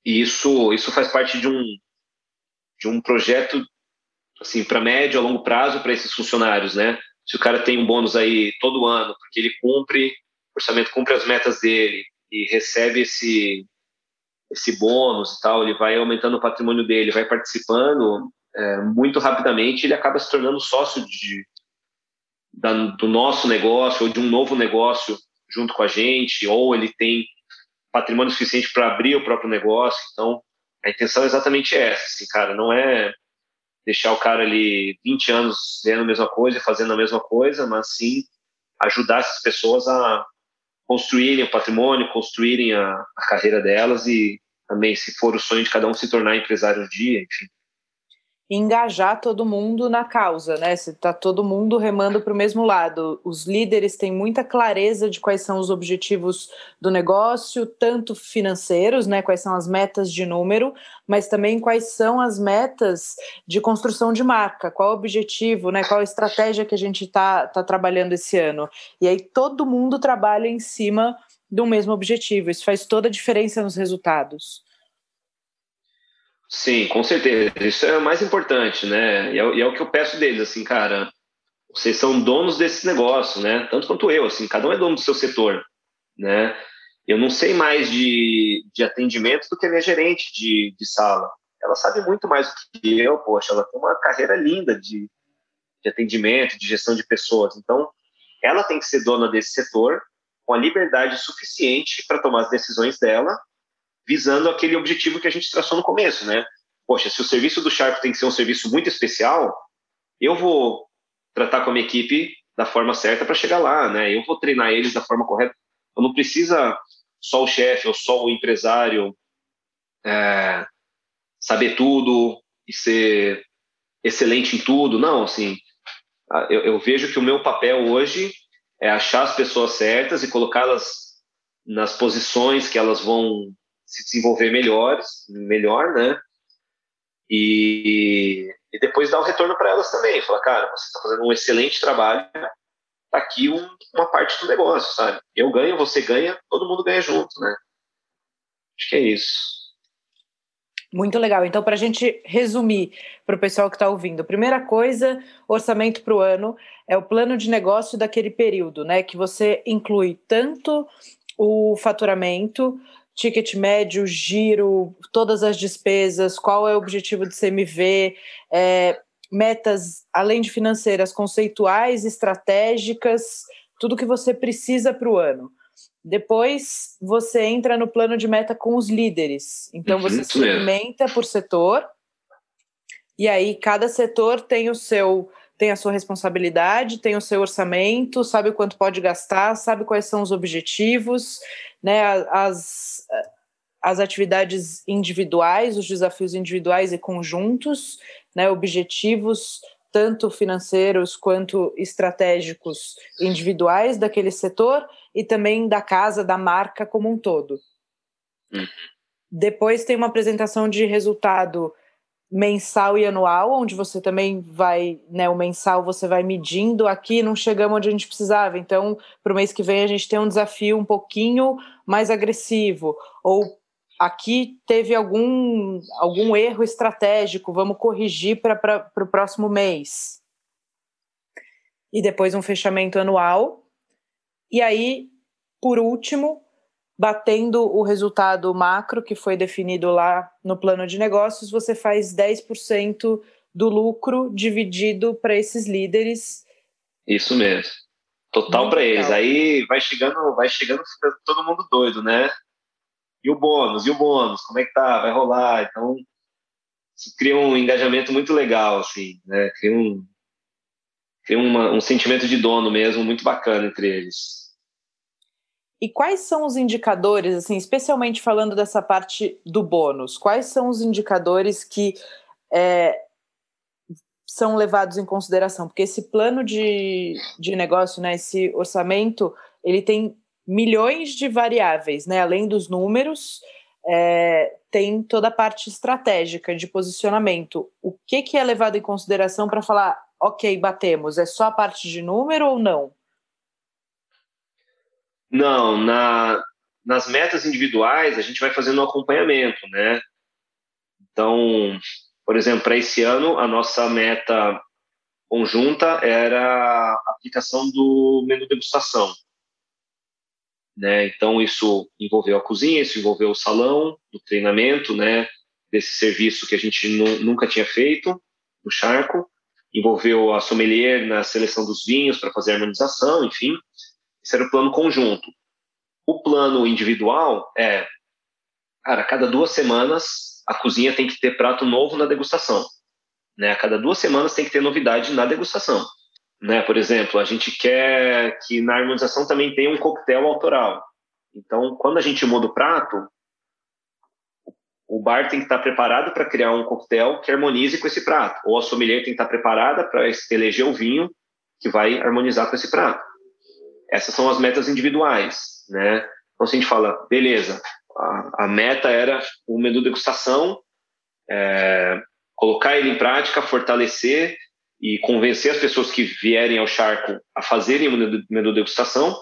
Speaker 2: E isso isso faz parte de um de um projeto assim para médio a longo prazo para esses funcionários, né? Se o cara tem um bônus aí todo ano porque ele cumpre o orçamento cumpre as metas dele, e recebe esse esse bônus e tal, ele vai aumentando o patrimônio dele, vai participando é, muito rapidamente, ele acaba se tornando sócio de, da, do nosso negócio ou de um novo negócio junto com a gente, ou ele tem patrimônio suficiente para abrir o próprio negócio. Então, a intenção é exatamente essa, assim, cara, não é deixar o cara ali 20 anos vendo a mesma coisa e fazendo a mesma coisa, mas sim ajudar essas pessoas a construírem o patrimônio, construírem a, a carreira delas e também, se for o sonho de cada um, se tornar empresário um dia, enfim
Speaker 1: engajar todo mundo na causa, né? Se tá todo mundo remando para o mesmo lado. Os líderes têm muita clareza de quais são os objetivos do negócio, tanto financeiros, né? Quais são as metas de número, mas também quais são as metas de construção de marca, qual o objetivo, né? Qual a estratégia que a gente está tá trabalhando esse ano. E aí todo mundo trabalha em cima do mesmo objetivo. Isso faz toda a diferença nos resultados.
Speaker 2: Sim, com certeza. Isso é o mais importante, né? E é, e é, o que eu peço deles, assim, cara. Vocês são donos desse negócio, né? Tanto quanto eu, assim, cada um é dono do seu setor, né? Eu não sei mais de, de atendimento do que a minha gerente de, de sala. Ela sabe muito mais do que eu, poxa, ela tem uma carreira linda de, de atendimento, de gestão de pessoas. Então, ela tem que ser dona desse setor com a liberdade suficiente para tomar as decisões dela visando aquele objetivo que a gente traçou no começo, né? Poxa, se o serviço do Sharp tem que ser um serviço muito especial, eu vou tratar com a minha equipe da forma certa para chegar lá, né? Eu vou treinar eles da forma correta. Eu não precisa só o chefe ou só o empresário é, saber tudo e ser excelente em tudo. Não, assim, eu, eu vejo que o meu papel hoje é achar as pessoas certas e colocá-las nas posições que elas vão se desenvolver melhores, melhor, né? E, e depois dar um retorno para elas também. Falar, cara, você está fazendo um excelente trabalho, tá aqui um, uma parte do negócio, sabe? Eu ganho, você ganha, todo mundo ganha junto, né? Acho que é isso.
Speaker 1: Muito legal. Então, para a gente resumir para o pessoal que está ouvindo, primeira coisa, orçamento para o ano é o plano de negócio daquele período, né? Que você inclui tanto o faturamento, ticket médio, giro, todas as despesas, qual é o objetivo de CMV, é, metas, além de financeiras, conceituais, estratégicas, tudo que você precisa para o ano. Depois você entra no plano de meta com os líderes. Então você segmenta por setor. E aí cada setor tem o seu tem a sua responsabilidade, tem o seu orçamento, sabe quanto pode gastar, sabe quais são os objetivos, né, as, as atividades individuais, os desafios individuais e conjuntos, né, objetivos tanto financeiros quanto estratégicos individuais daquele setor e também da casa, da marca como um todo. Uhum. Depois tem uma apresentação de resultado mensal e anual, onde você também vai, né, o mensal você vai medindo, aqui não chegamos onde a gente precisava, então para o mês que vem a gente tem um desafio um pouquinho mais agressivo, ou aqui teve algum, algum erro estratégico, vamos corrigir para o próximo mês. E depois um fechamento anual. E aí, por último, batendo o resultado macro que foi definido lá no plano de negócios, você faz 10% do lucro dividido para esses líderes.
Speaker 2: Isso mesmo. Total para eles. Aí vai chegando, vai chegando, fica todo mundo doido, né? e o bônus, e o bônus, como é que tá, vai rolar, então isso cria um engajamento muito legal, assim, né, cria um, cria uma, um sentimento de dono mesmo muito bacana entre eles.
Speaker 1: E quais são os indicadores, assim, especialmente falando dessa parte do bônus, quais são os indicadores que é, são levados em consideração? Porque esse plano de, de negócio, né, esse orçamento, ele tem milhões de variáveis, né? Além dos números, é, tem toda a parte estratégica de posicionamento. O que, que é levado em consideração para falar, ok, batemos? É só a parte de número ou não?
Speaker 2: Não, na, nas metas individuais a gente vai fazendo um acompanhamento, né? Então, por exemplo, para esse ano a nossa meta conjunta era a aplicação do menu degustação. Né? Então, isso envolveu a cozinha, isso envolveu o salão, o treinamento né, desse serviço que a gente nunca tinha feito no charco, envolveu a sommelier na seleção dos vinhos para fazer a harmonização, enfim. Esse era o plano conjunto. O plano individual é, cara, a cada duas semanas a cozinha tem que ter prato novo na degustação. Né? A cada duas semanas tem que ter novidade na degustação. Né? Por exemplo, a gente quer que na harmonização também tenha um coquetel autoral. Então, quando a gente muda o prato, o bar tem que estar preparado para criar um coquetel que harmonize com esse prato, ou a sommelier tem que estar preparada para eleger o vinho que vai harmonizar com esse prato. Essas são as metas individuais, né? Então, se a gente fala, beleza, a, a meta era o menu degustação, é, colocar ele em prática, fortalecer e convencer as pessoas que vierem ao charco a fazerem o menu degustação,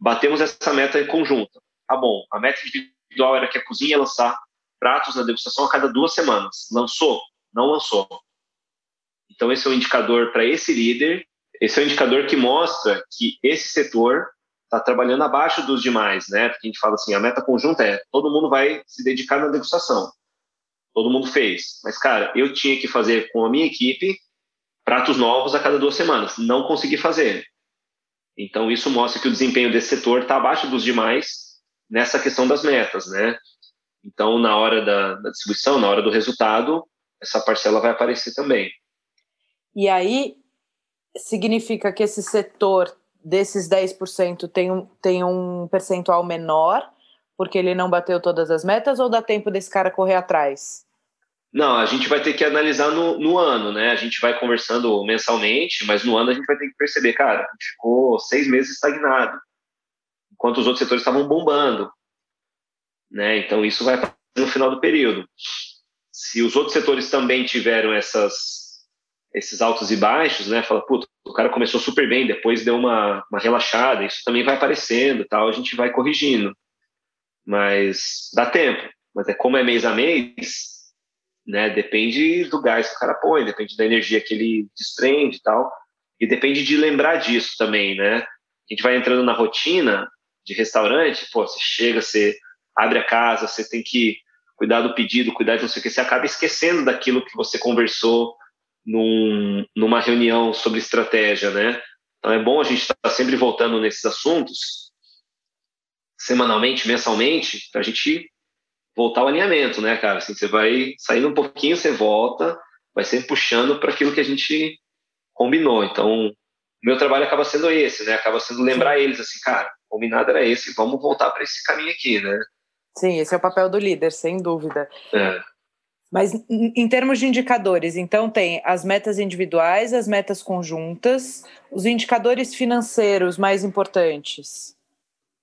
Speaker 2: batemos essa meta em conjunto. Tá bom, a meta individual era que a cozinha ia lançar pratos na degustação a cada duas semanas. Lançou? Não lançou. Então, esse é um indicador para esse líder, esse é um indicador que mostra que esse setor está trabalhando abaixo dos demais, né? Porque a gente fala assim, a meta conjunta é todo mundo vai se dedicar na degustação. Todo mundo fez. Mas, cara, eu tinha que fazer com a minha equipe pratos novos a cada duas semanas. Não consegui fazer. Então, isso mostra que o desempenho desse setor está abaixo dos demais nessa questão das metas, né? Então, na hora da, da, distribuição, na hora do resultado, essa parcela vai aparecer também.
Speaker 1: E aí, significa que esse setor desses 10% tem um, tem um percentual menor, porque ele não bateu todas as metas, ou dá tempo desse cara correr atrás?
Speaker 2: Não, a gente vai ter que analisar no, no, ano, né? A gente vai conversando mensalmente, mas no ano a gente vai ter que perceber, cara, ficou seis meses estagnado, enquanto os outros setores estavam bombando, né? Então isso vai no final do período. Se os outros setores também tiveram essas esses altos e baixos, né? Fala, puta, o cara começou super bem, depois deu uma, uma relaxada, isso também vai aparecendo, tal, a gente vai corrigindo. Mas dá tempo. Mas é como é mês a mês, né? Depende do gás que o cara põe, depende da energia que ele desprende e tal. E depende de lembrar disso também, né? A gente vai entrando na rotina de restaurante, pô, você chega, você abre a casa, você tem que cuidar do pedido, cuidar de não sei o que, você acaba esquecendo daquilo que você conversou num, numa reunião sobre estratégia, né? Então é bom a gente estar tá sempre voltando nesses assuntos, semanalmente, mensalmente, para a gente voltar ao alinhamento, né, cara? Assim, você vai saindo um pouquinho, você volta, vai sempre puxando para aquilo que a gente combinou. Então, meu trabalho acaba sendo esse, né? Acaba sendo lembrar eles assim, cara, combinado era esse, vamos voltar para esse caminho aqui, né?
Speaker 1: Sim, esse é o papel do líder, sem dúvida. É. Mas em termos de indicadores, então tem as metas individuais, as metas conjuntas, os indicadores financeiros mais importantes.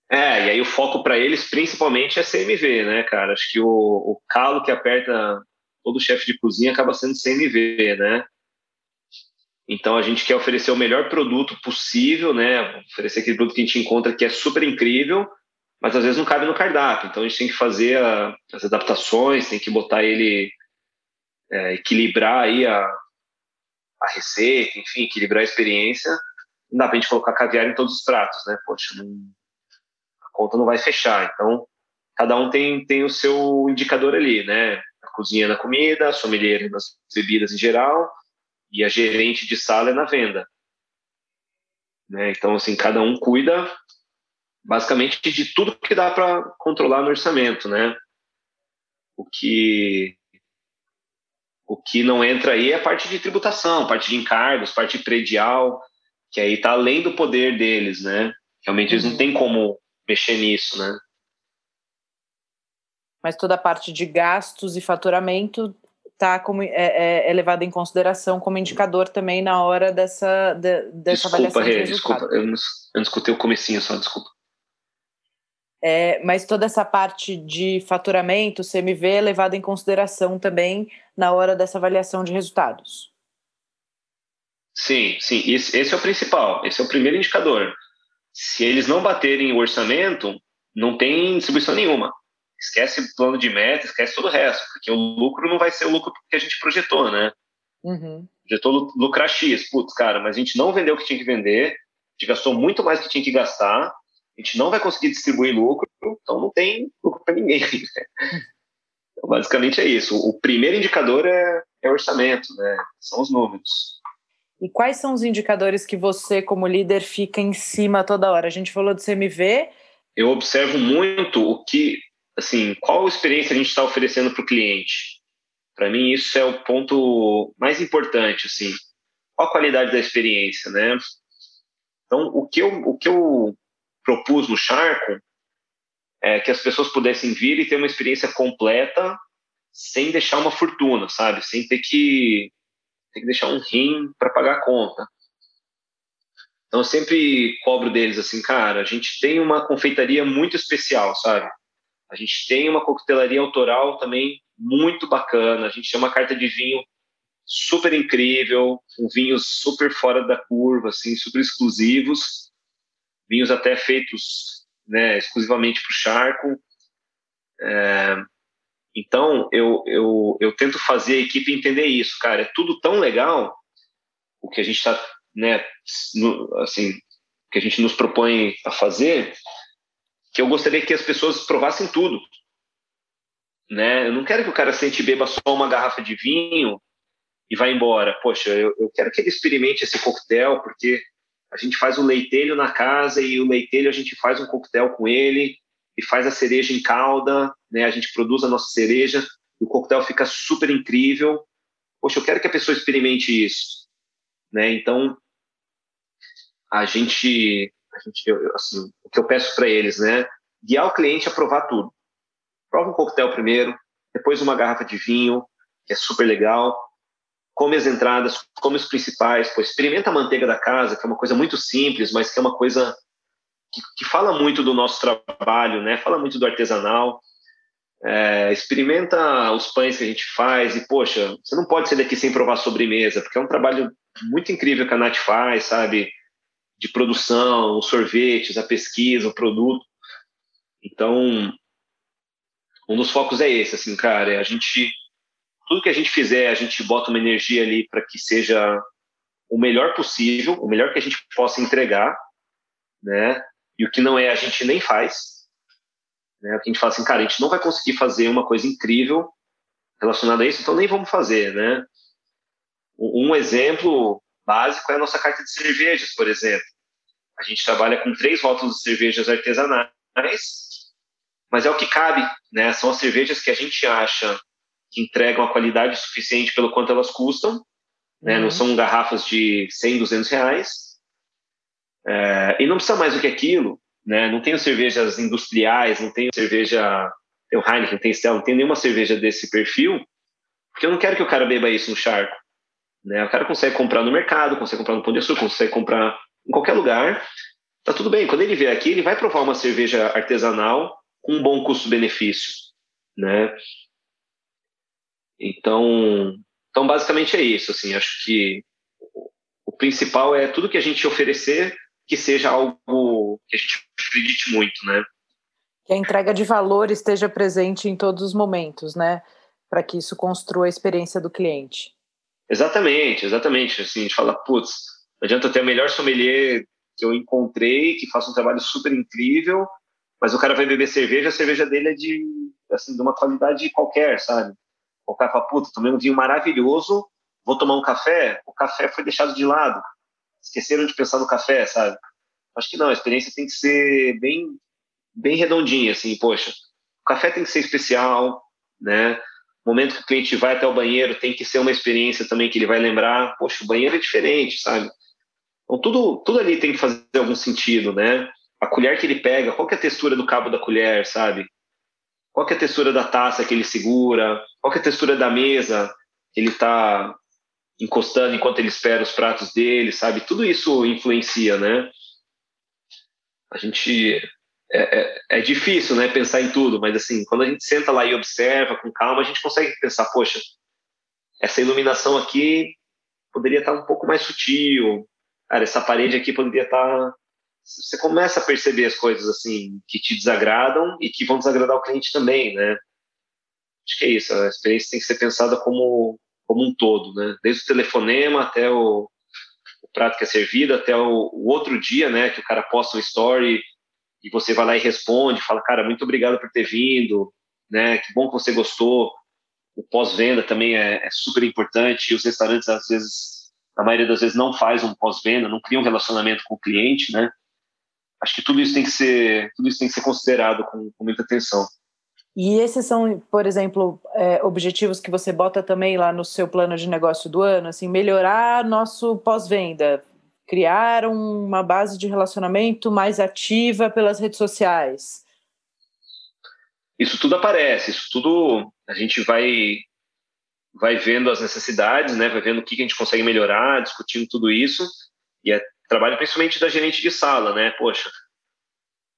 Speaker 2: É, e aí o foco para eles principalmente é CMV, né, cara? Acho que o, o calo que aperta todo chefe de cozinha acaba sendo CMV, né? Então a gente quer oferecer o melhor produto possível, né? Oferecer aquele produto que a gente encontra que é super incrível, mas às vezes não cabe no cardápio. Então a gente tem que fazer a, as adaptações, tem que botar ele, é, equilibrar aí a, a receita, enfim, equilibrar a experiência. Não dá pra gente colocar caviar em todos os pratos, né? Poxa, não, conta não vai fechar. Então, cada um tem, tem o seu indicador ali, né? A cozinha na comida, a sommelier nas bebidas em geral e a gerente de sala é na venda. Né? Então, assim, cada um cuida basicamente de tudo que dá para controlar no orçamento, né? O que o que não entra aí é a parte de tributação, parte de encargos, parte predial, que aí está além do poder deles, né? Realmente eles não uhum. têm como mexer nisso, né?
Speaker 1: Mas toda a parte de gastos e faturamento está como é, é, é levada em consideração como indicador também na hora dessa, de, dessa
Speaker 2: desculpa,
Speaker 1: avaliação
Speaker 2: Rê, de desculpa, eu não, eu não escutei o comecinho só, desculpa.
Speaker 1: É, mas toda essa parte de faturamento, CMV, é levada em consideração também na hora dessa avaliação de resultados.
Speaker 2: Sim, sim, esse, esse é o principal, esse é o primeiro indicador. Se eles não baterem o orçamento, não tem distribuição nenhuma. Esquece o plano de meta, esquece todo o resto, porque o lucro não vai ser o lucro que a gente projetou, né? Uhum. Projetou lucrar X, putz, cara, mas a gente não vendeu o que tinha que vender, a gente gastou muito mais do que tinha que gastar, a gente não vai conseguir distribuir lucro, então não tem lucro para ninguém. Né? Então, basicamente é isso. O primeiro indicador é, é orçamento, né? São os números.
Speaker 1: E quais são os indicadores que você, como líder, fica em cima toda hora? A gente falou do CMV.
Speaker 2: Eu observo muito o que, assim, qual experiência a gente está oferecendo para o cliente. Para mim, isso é o ponto mais importante, assim. Qual a qualidade da experiência, né? Então, o que eu, o que eu propus no Charco é que as pessoas pudessem vir e ter uma experiência completa sem deixar uma fortuna, sabe? Sem ter que tem que deixar um rim para pagar a conta. Então eu sempre cobro deles assim, cara, a gente tem uma confeitaria muito especial, sabe? A gente tem uma coquetelaria autoral também muito bacana, a gente tem uma carta de vinho super incrível, com vinhos super fora da curva, assim, super exclusivos, vinhos até feitos né, exclusivamente para o charco. É, então, eu, eu, eu tento fazer a equipe entender isso, cara. É tudo tão legal o que a gente está, né, no, assim, que a gente nos propõe a fazer, que eu gostaria que as pessoas provassem tudo. Né? Eu não quero que o cara sente e beba só uma garrafa de vinho e vá embora. Poxa, eu, eu quero que ele experimente esse coquetel, porque a gente faz o leitelho na casa e o leitelho a gente faz um coquetel com ele e faz a cereja em calda, né? A gente produz a nossa cereja, o coquetel fica super incrível. Poxa, eu quero que a pessoa experimente isso, né? Então, a gente, a gente assim, o que eu peço para eles, né? Guiar o cliente a provar tudo. Prova um coquetel primeiro, depois uma garrafa de vinho, que é super legal. Come as entradas, come os principais, pô, experimenta a manteiga da casa, que é uma coisa muito simples, mas que é uma coisa que, que fala muito do nosso trabalho, né? Fala muito do artesanal. É, experimenta os pães que a gente faz e, poxa, você não pode sair daqui sem provar sobremesa, porque é um trabalho muito incrível que a Nath faz, sabe? De produção, os sorvetes, a pesquisa, o produto. Então, um dos focos é esse, assim, cara, é a gente tudo que a gente fizer, a gente bota uma energia ali para que seja o melhor possível, o melhor que a gente possa entregar, né? E o que não é, a gente nem faz. Né? A gente fala assim, cara, a gente não vai conseguir fazer uma coisa incrível relacionada a isso, então nem vamos fazer, né? Um exemplo básico é a nossa carta de cervejas, por exemplo. A gente trabalha com três rótulos de cervejas artesanais, mas é o que cabe, né? São as cervejas que a gente acha que entregam a qualidade suficiente pelo quanto elas custam, né? Não uhum. são garrafas de 100, 200 reais. É, e não precisa mais do que aquilo, né? Não tenho cervejas industriais, não tenho cerveja, tem o Heineken, tem Stella, não tem nenhuma cerveja desse perfil, porque eu não quero que o cara beba isso no charco, né? O cara consegue comprar no mercado, consegue comprar no Pão de Açúcar, consegue comprar em qualquer lugar, tá tudo bem. Quando ele vier aqui, ele vai provar uma cerveja artesanal com um bom custo-benefício, né? Então, então basicamente é isso. Assim, acho que o principal é tudo que a gente oferecer que seja algo que a gente acredite muito, né?
Speaker 1: Que a entrega de valor esteja presente em todos os momentos, né? Para que isso construa a experiência do cliente.
Speaker 2: Exatamente, exatamente. Assim, a gente fala, putz, não adianta ter o melhor sommelier que eu encontrei, que faça um trabalho super incrível, mas o cara vai beber cerveja, a cerveja dele é de, assim, de uma qualidade qualquer, sabe? O cara fala, puta, tomei um vinho maravilhoso, vou tomar um café, o café foi deixado de lado esqueceram de pensar no café, sabe? Acho que não, a experiência tem que ser bem, bem redondinha, assim, poxa, o café tem que ser especial, né? O momento que o cliente vai até o banheiro tem que ser uma experiência também que ele vai lembrar, poxa, o banheiro é diferente, sabe? Então tudo, tudo ali tem que fazer algum sentido, né? A colher que ele pega, qual é a textura do cabo da colher, sabe? Qual é a textura da taça que ele segura? Qual é a textura da mesa que ele está encostando enquanto ele espera os pratos dele, sabe? Tudo isso influencia, né? A gente é, é, é, difícil, né, pensar em tudo, mas assim, quando a gente senta lá e observa com calma, a gente consegue pensar, poxa, essa iluminação aqui poderia estar um pouco mais sutil, cara, essa parede aqui poderia estar você começa a perceber as coisas assim que te desagradam e que vão desagradar o cliente também, né? Acho que é isso, a experiência tem que ser pensada como como um todo, né? Desde o telefonema até o, o prato que é servido, até o, o, outro dia, né? Que o cara posta um story e você vai lá e responde, fala, cara, muito obrigado por ter vindo, né? Que bom que você gostou. O pós-venda também é, é super importante. Os restaurantes, às vezes, a maioria das vezes, não faz um pós-venda, não cria um relacionamento com o cliente, né? Acho que tudo isso tem que ser, tudo isso tem que ser considerado com, com muita atenção.
Speaker 1: E esses são, por exemplo, é, objetivos que você bota também lá no seu plano de negócio do ano, assim, melhorar nosso pós-venda, criar uma base de relacionamento mais ativa pelas redes sociais.
Speaker 2: Isso tudo aparece, isso tudo a gente vai vai vendo as necessidades, né, vai vendo o que a gente consegue melhorar, discutindo tudo isso, e é trabalho principalmente da gerente de sala, né, poxa,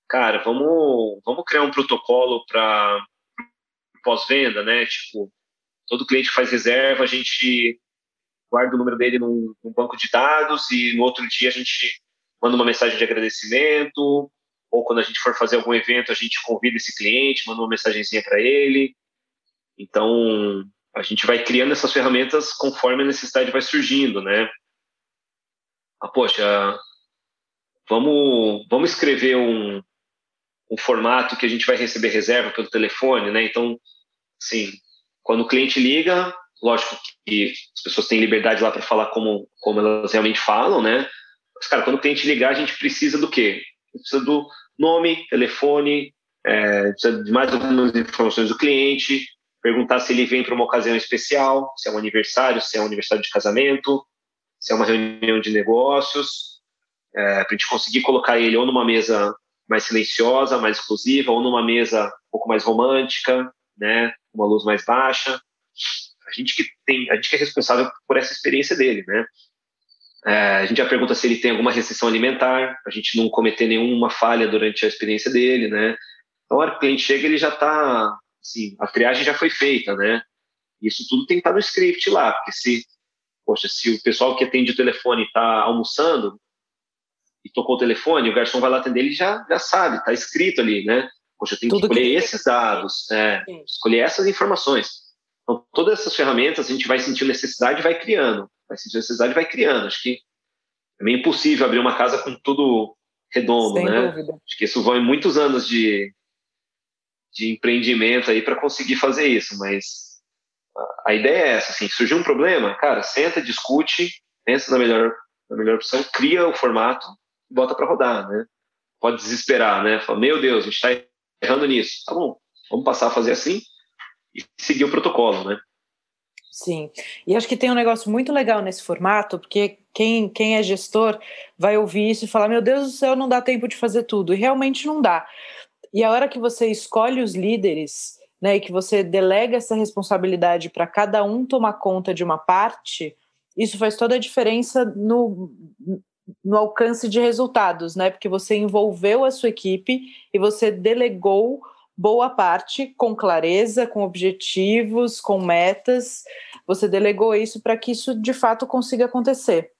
Speaker 2: cara, vamos, vamos criar um protocolo para pós-venda, né? Tipo, todo cliente faz reserva, a gente guarda o número dele num, num, banco de dados e no outro dia a gente manda uma mensagem de agradecimento, ou quando a gente for fazer algum evento, a gente convida esse cliente, manda uma mensagenzinha para ele. Então, a gente vai criando essas ferramentas conforme a necessidade vai surgindo, né? Ah, poxa, vamos, vamos escrever um, um formato que a gente vai receber reserva pelo telefone, né? Então, sim, quando o cliente liga, lógico que as pessoas têm liberdade lá para falar como, como elas realmente falam, né? Mas, cara, quando o cliente ligar, a gente precisa do quê? Precisa do nome, telefone, é, precisa de mais algumas informações do cliente, perguntar se ele vem para uma ocasião especial, se é um aniversário, se é um aniversário de casamento, se é uma reunião de negócios, é, para a gente conseguir colocar ele ou numa mesa mais silenciosa, mais exclusiva, ou numa mesa um pouco mais romântica, né, uma luz mais baixa. A gente que tem, a gente que é responsável por essa experiência dele, né? É, a gente já pergunta se ele tem alguma restrição alimentar, a gente não cometer nenhuma falha durante a experiência dele, né? Então, a hora que o cliente chega, ele já está, assim, a triagem já foi feita, né? Isso tudo tem que estar no script lá, porque se, poxa, se o pessoal que atende o telefone está almoçando e tocou o telefone, o garçom vai lá atender, ele já, já sabe, está escrito ali, né? Poxa, eu tenho tudo que escolher que... esses dados, é, escolher essas informações. Então, todas essas ferramentas a gente vai sentir necessidade e vai criando. Vai sentir necessidade e vai criando. Acho que é meio impossível abrir uma casa com tudo redondo, Sem né? Dúvida. Acho que isso vai muitos anos de, de empreendimento aí para conseguir fazer isso, mas a ideia é essa, assim, surgiu um problema, cara, senta, discute, pensa na melhor, na melhor opção, cria o formato e bota para rodar, né? Pode desesperar, né? Fala, meu Deus, a gente está errando nisso. Tá bom, vamos passar a fazer assim e seguir o protocolo, né?
Speaker 1: Sim, e acho que tem um negócio muito legal nesse formato, porque quem, quem é gestor vai ouvir isso e falar: Meu Deus do céu, não dá tempo de fazer tudo. E realmente não dá. E a hora que você escolhe os líderes, né, e que você delega essa responsabilidade para cada um tomar conta de uma parte, isso faz toda a diferença no, no alcance de resultados, né? Porque você envolveu a sua equipe e você delegou boa parte com clareza, com objetivos, com metas. Você delegou isso para que isso de fato consiga acontecer.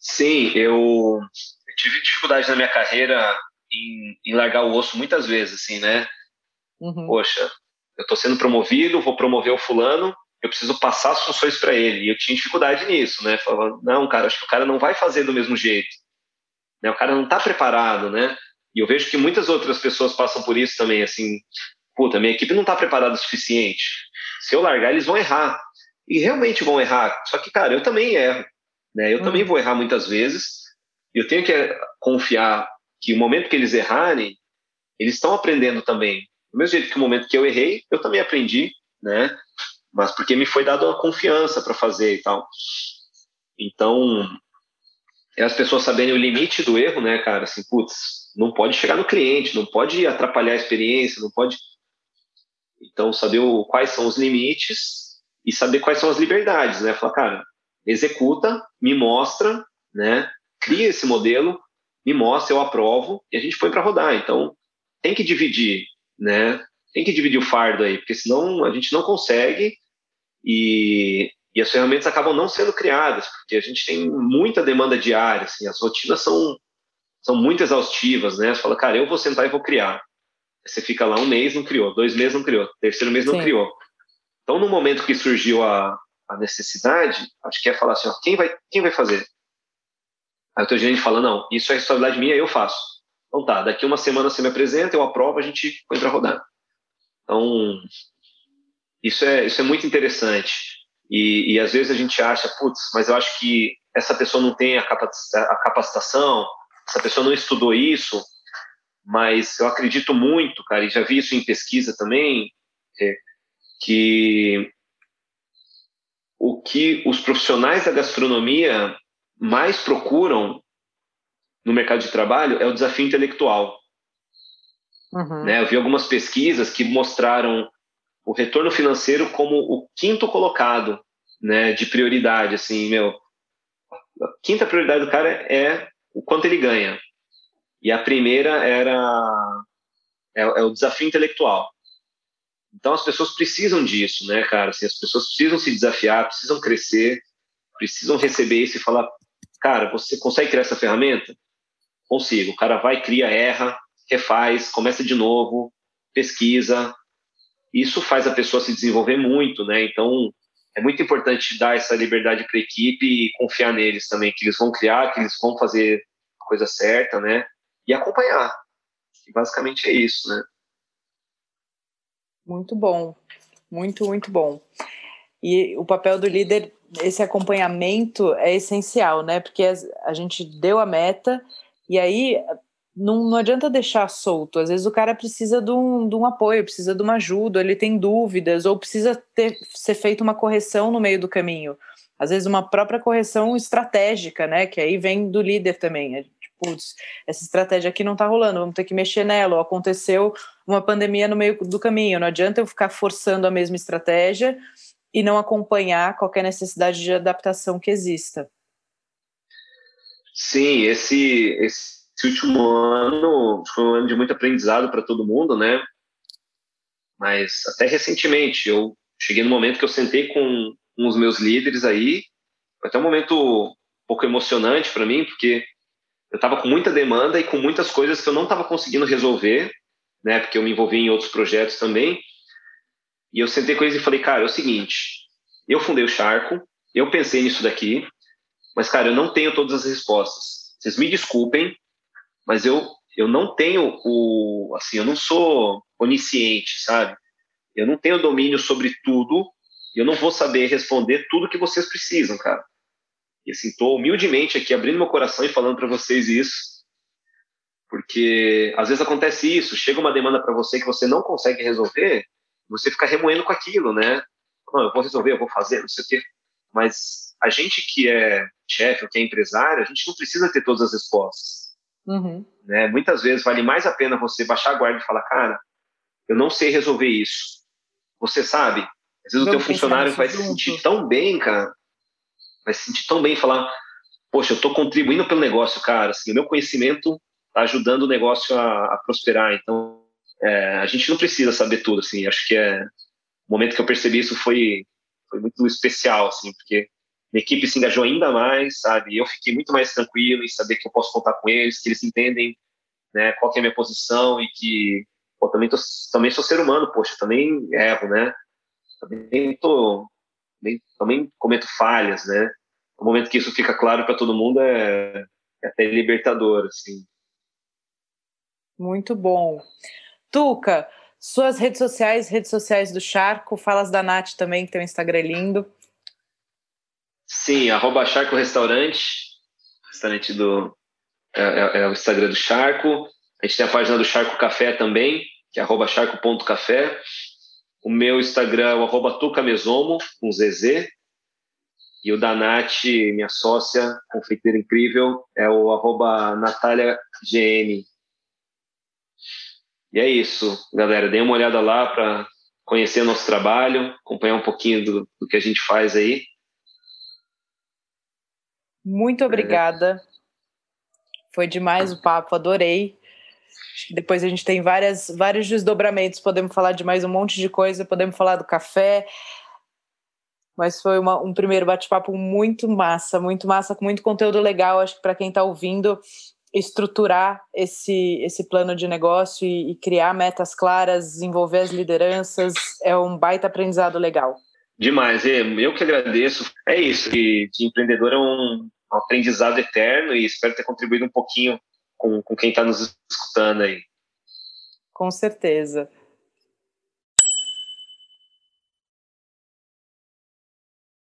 Speaker 2: Sim, eu, tive dificuldade na minha carreira em, em, largar o osso muitas vezes, assim, né? Uhum. Poxa, eu estou sendo promovido, vou promover o fulano, eu preciso passar as funções para ele. E eu tinha dificuldade nisso, né? Falava, não, cara, acho que o cara não vai fazer do mesmo jeito. Né? O cara não está preparado, né? E eu vejo que muitas outras pessoas passam por isso também, assim, puta, minha equipe não está preparada o suficiente. Se eu largar, eles vão errar. E realmente vão errar. Só que, cara, eu também erro. Né? Eu uhum. também vou errar muitas vezes. E eu tenho que confiar que o momento que eles errarem, eles estão aprendendo também. Do mesmo jeito que o momento que eu errei, eu também aprendi, né? Mas porque me foi dado a confiança para fazer e tal. Então, é as pessoas saberem o limite do erro, né, cara? Assim, putz, não pode chegar no cliente, não pode atrapalhar a experiência, não pode. Então, saber o, quais são os limites e saber quais são as liberdades, né? Falar, cara, executa, me mostra, né? Cria esse modelo, me mostra, eu aprovo e a gente põe para rodar. Então, tem que dividir, né? Tem que dividir o fardo aí, porque senão a gente não consegue e, e as ferramentas acabam não sendo criadas, porque a gente tem muita demanda diária, assim, as rotinas são são muito exaustivas, né? Você fala, cara, eu vou sentar e vou criar. Você fica lá um mês, não criou, dois meses, não criou, terceiro mês, não Sim. criou. Então, no momento que surgiu a, a necessidade, acho que é falar assim, ó, quem, vai, quem vai fazer? Aí o teu gerente fala, não, isso é responsabilidade minha, eu faço. Então tá, daqui uma semana você me apresenta, eu aprovo, a gente põe para rodar. Então, isso é, isso é muito interessante. E, e às vezes a gente acha, putz, mas eu acho que essa pessoa não tem a capacitação, essa pessoa não estudou isso, mas eu acredito muito, cara, e já vi isso em pesquisa também, é, que o que os profissionais da gastronomia mais procuram no mercado de trabalho é o desafio intelectual. Uhum. Né? Eu vi algumas pesquisas que mostraram o retorno financeiro como o quinto colocado né, de prioridade. Assim, meu, a quinta prioridade do cara é o quanto ele ganha. E a primeira era é, é, o desafio intelectual. Então as pessoas precisam disso, né, cara? Assim, as pessoas precisam se desafiar, precisam crescer, precisam receber isso e falar, cara, você consegue criar essa ferramenta? Consigo. O cara vai, cria, erra, refaz, começa de novo, pesquisa. Isso faz a pessoa se desenvolver muito, né? Então é muito importante dar essa liberdade para a equipe e confiar neles também, que eles vão criar, que eles vão fazer a coisa certa, né? E acompanhar. E basicamente é isso, né?
Speaker 1: Muito bom, muito, muito bom. E o papel do líder, esse acompanhamento é essencial, né? Porque a gente deu a meta e aí não, não adianta deixar solto. Às vezes o cara precisa de um, de um apoio, precisa de uma ajuda, ele tem dúvidas, ou precisa ter, ser feita uma correção no meio do caminho. Às vezes uma própria correção estratégica, né? Que aí vem do líder também. É, tipo, essa estratégia aqui não tá rolando, vamos ter que mexer nela. Ou aconteceu uma pandemia no meio do caminho. Não adianta eu ficar forçando a mesma estratégia e não acompanhar qualquer necessidade de adaptação que exista.
Speaker 2: Sim, esse, esse último ano foi um ano de muito aprendizado para todo mundo, né? Mas até recentemente eu cheguei no momento que eu sentei com, com os meus líderes aí, foi até um momento um pouco emocionante para mim, porque eu estava com muita demanda e com muitas coisas que eu não estava conseguindo resolver, né? Porque eu me envolvi em outros projetos também. E eu sentei com eles e falei, cara, é o seguinte, eu fundei o Charco, eu pensei nisso daqui, mas, cara, eu não tenho todas as respostas. Vocês me desculpem, mas eu, eu não tenho o. Assim, eu não sou onisciente, sabe? Eu não tenho domínio sobre tudo. E eu não vou saber responder tudo que vocês precisam, cara. E assim, estou humildemente aqui abrindo meu coração e falando para vocês isso, porque às vezes acontece isso, chega uma demanda para você que você não consegue resolver, você fica remoendo com aquilo, né? Não, eu vou resolver, eu vou fazer, não sei o quê. Mas a gente que é chefe ou que é empresário, a gente não precisa ter todas as respostas. Uhum. Né? Muitas vezes vale mais a pena você baixar a guarda e falar, cara, eu não sei resolver isso. Você sabe? Às vezes Vamos o teu funcionário vai se sentir tão bem, cara, vai se sentir tão bem falar, poxa, eu estou contribuindo pelo negócio, cara, assim, o meu conhecimento está ajudando o negócio a, a prosperar. Então, é, a gente não precisa saber tudo, assim. Acho que é o momento que eu percebi isso foi foi muito especial, assim, porque minha equipe se engajou ainda mais, sabe? Eu fiquei muito mais tranquilo em saber que eu posso contar com eles, que eles entendem, né, qual é a minha posição e que, pô, também, tô, também sou ser humano, poxa, também erro, né? Também tô, também, também cometo falhas, né? O momento que isso fica claro para todo mundo é, é até libertador, assim.
Speaker 1: Muito bom. Tuca, suas redes sociais, redes sociais do Charco, falas da Nath também, que tem um Instagram lindo.
Speaker 2: Sim, arroba Charco Restaurante, restaurante do. É, é, é, o Instagram do Charco. A gente tem a página do Charco Café também, que é arroba charco.café. O meu Instagram é o arroba tucamesomo, com ZZ. E o da Nath, minha sócia, confeiteira incrível, é o arroba Natália GN. E é isso, galera. Dê uma olhada lá para conhecer o nosso trabalho, acompanhar um pouquinho do, do que a gente faz aí.
Speaker 1: Muito é. obrigada. Foi demais o papo, adorei. Depois a gente tem várias, vários desdobramentos, podemos falar de mais um monte de coisa, podemos falar do café. Mas foi uma, um primeiro bate-papo muito massa, muito massa, com muito conteúdo legal. Acho que para quem está ouvindo, estruturar esse, esse plano de negócio e, e, criar metas claras, desenvolver as lideranças, é um baita aprendizado legal.
Speaker 2: Demais, eu que agradeço. É isso, que de empreendedor é um aprendizado eterno e espero ter contribuído um pouquinho com, com quem está nos escutando aí.
Speaker 1: Com certeza.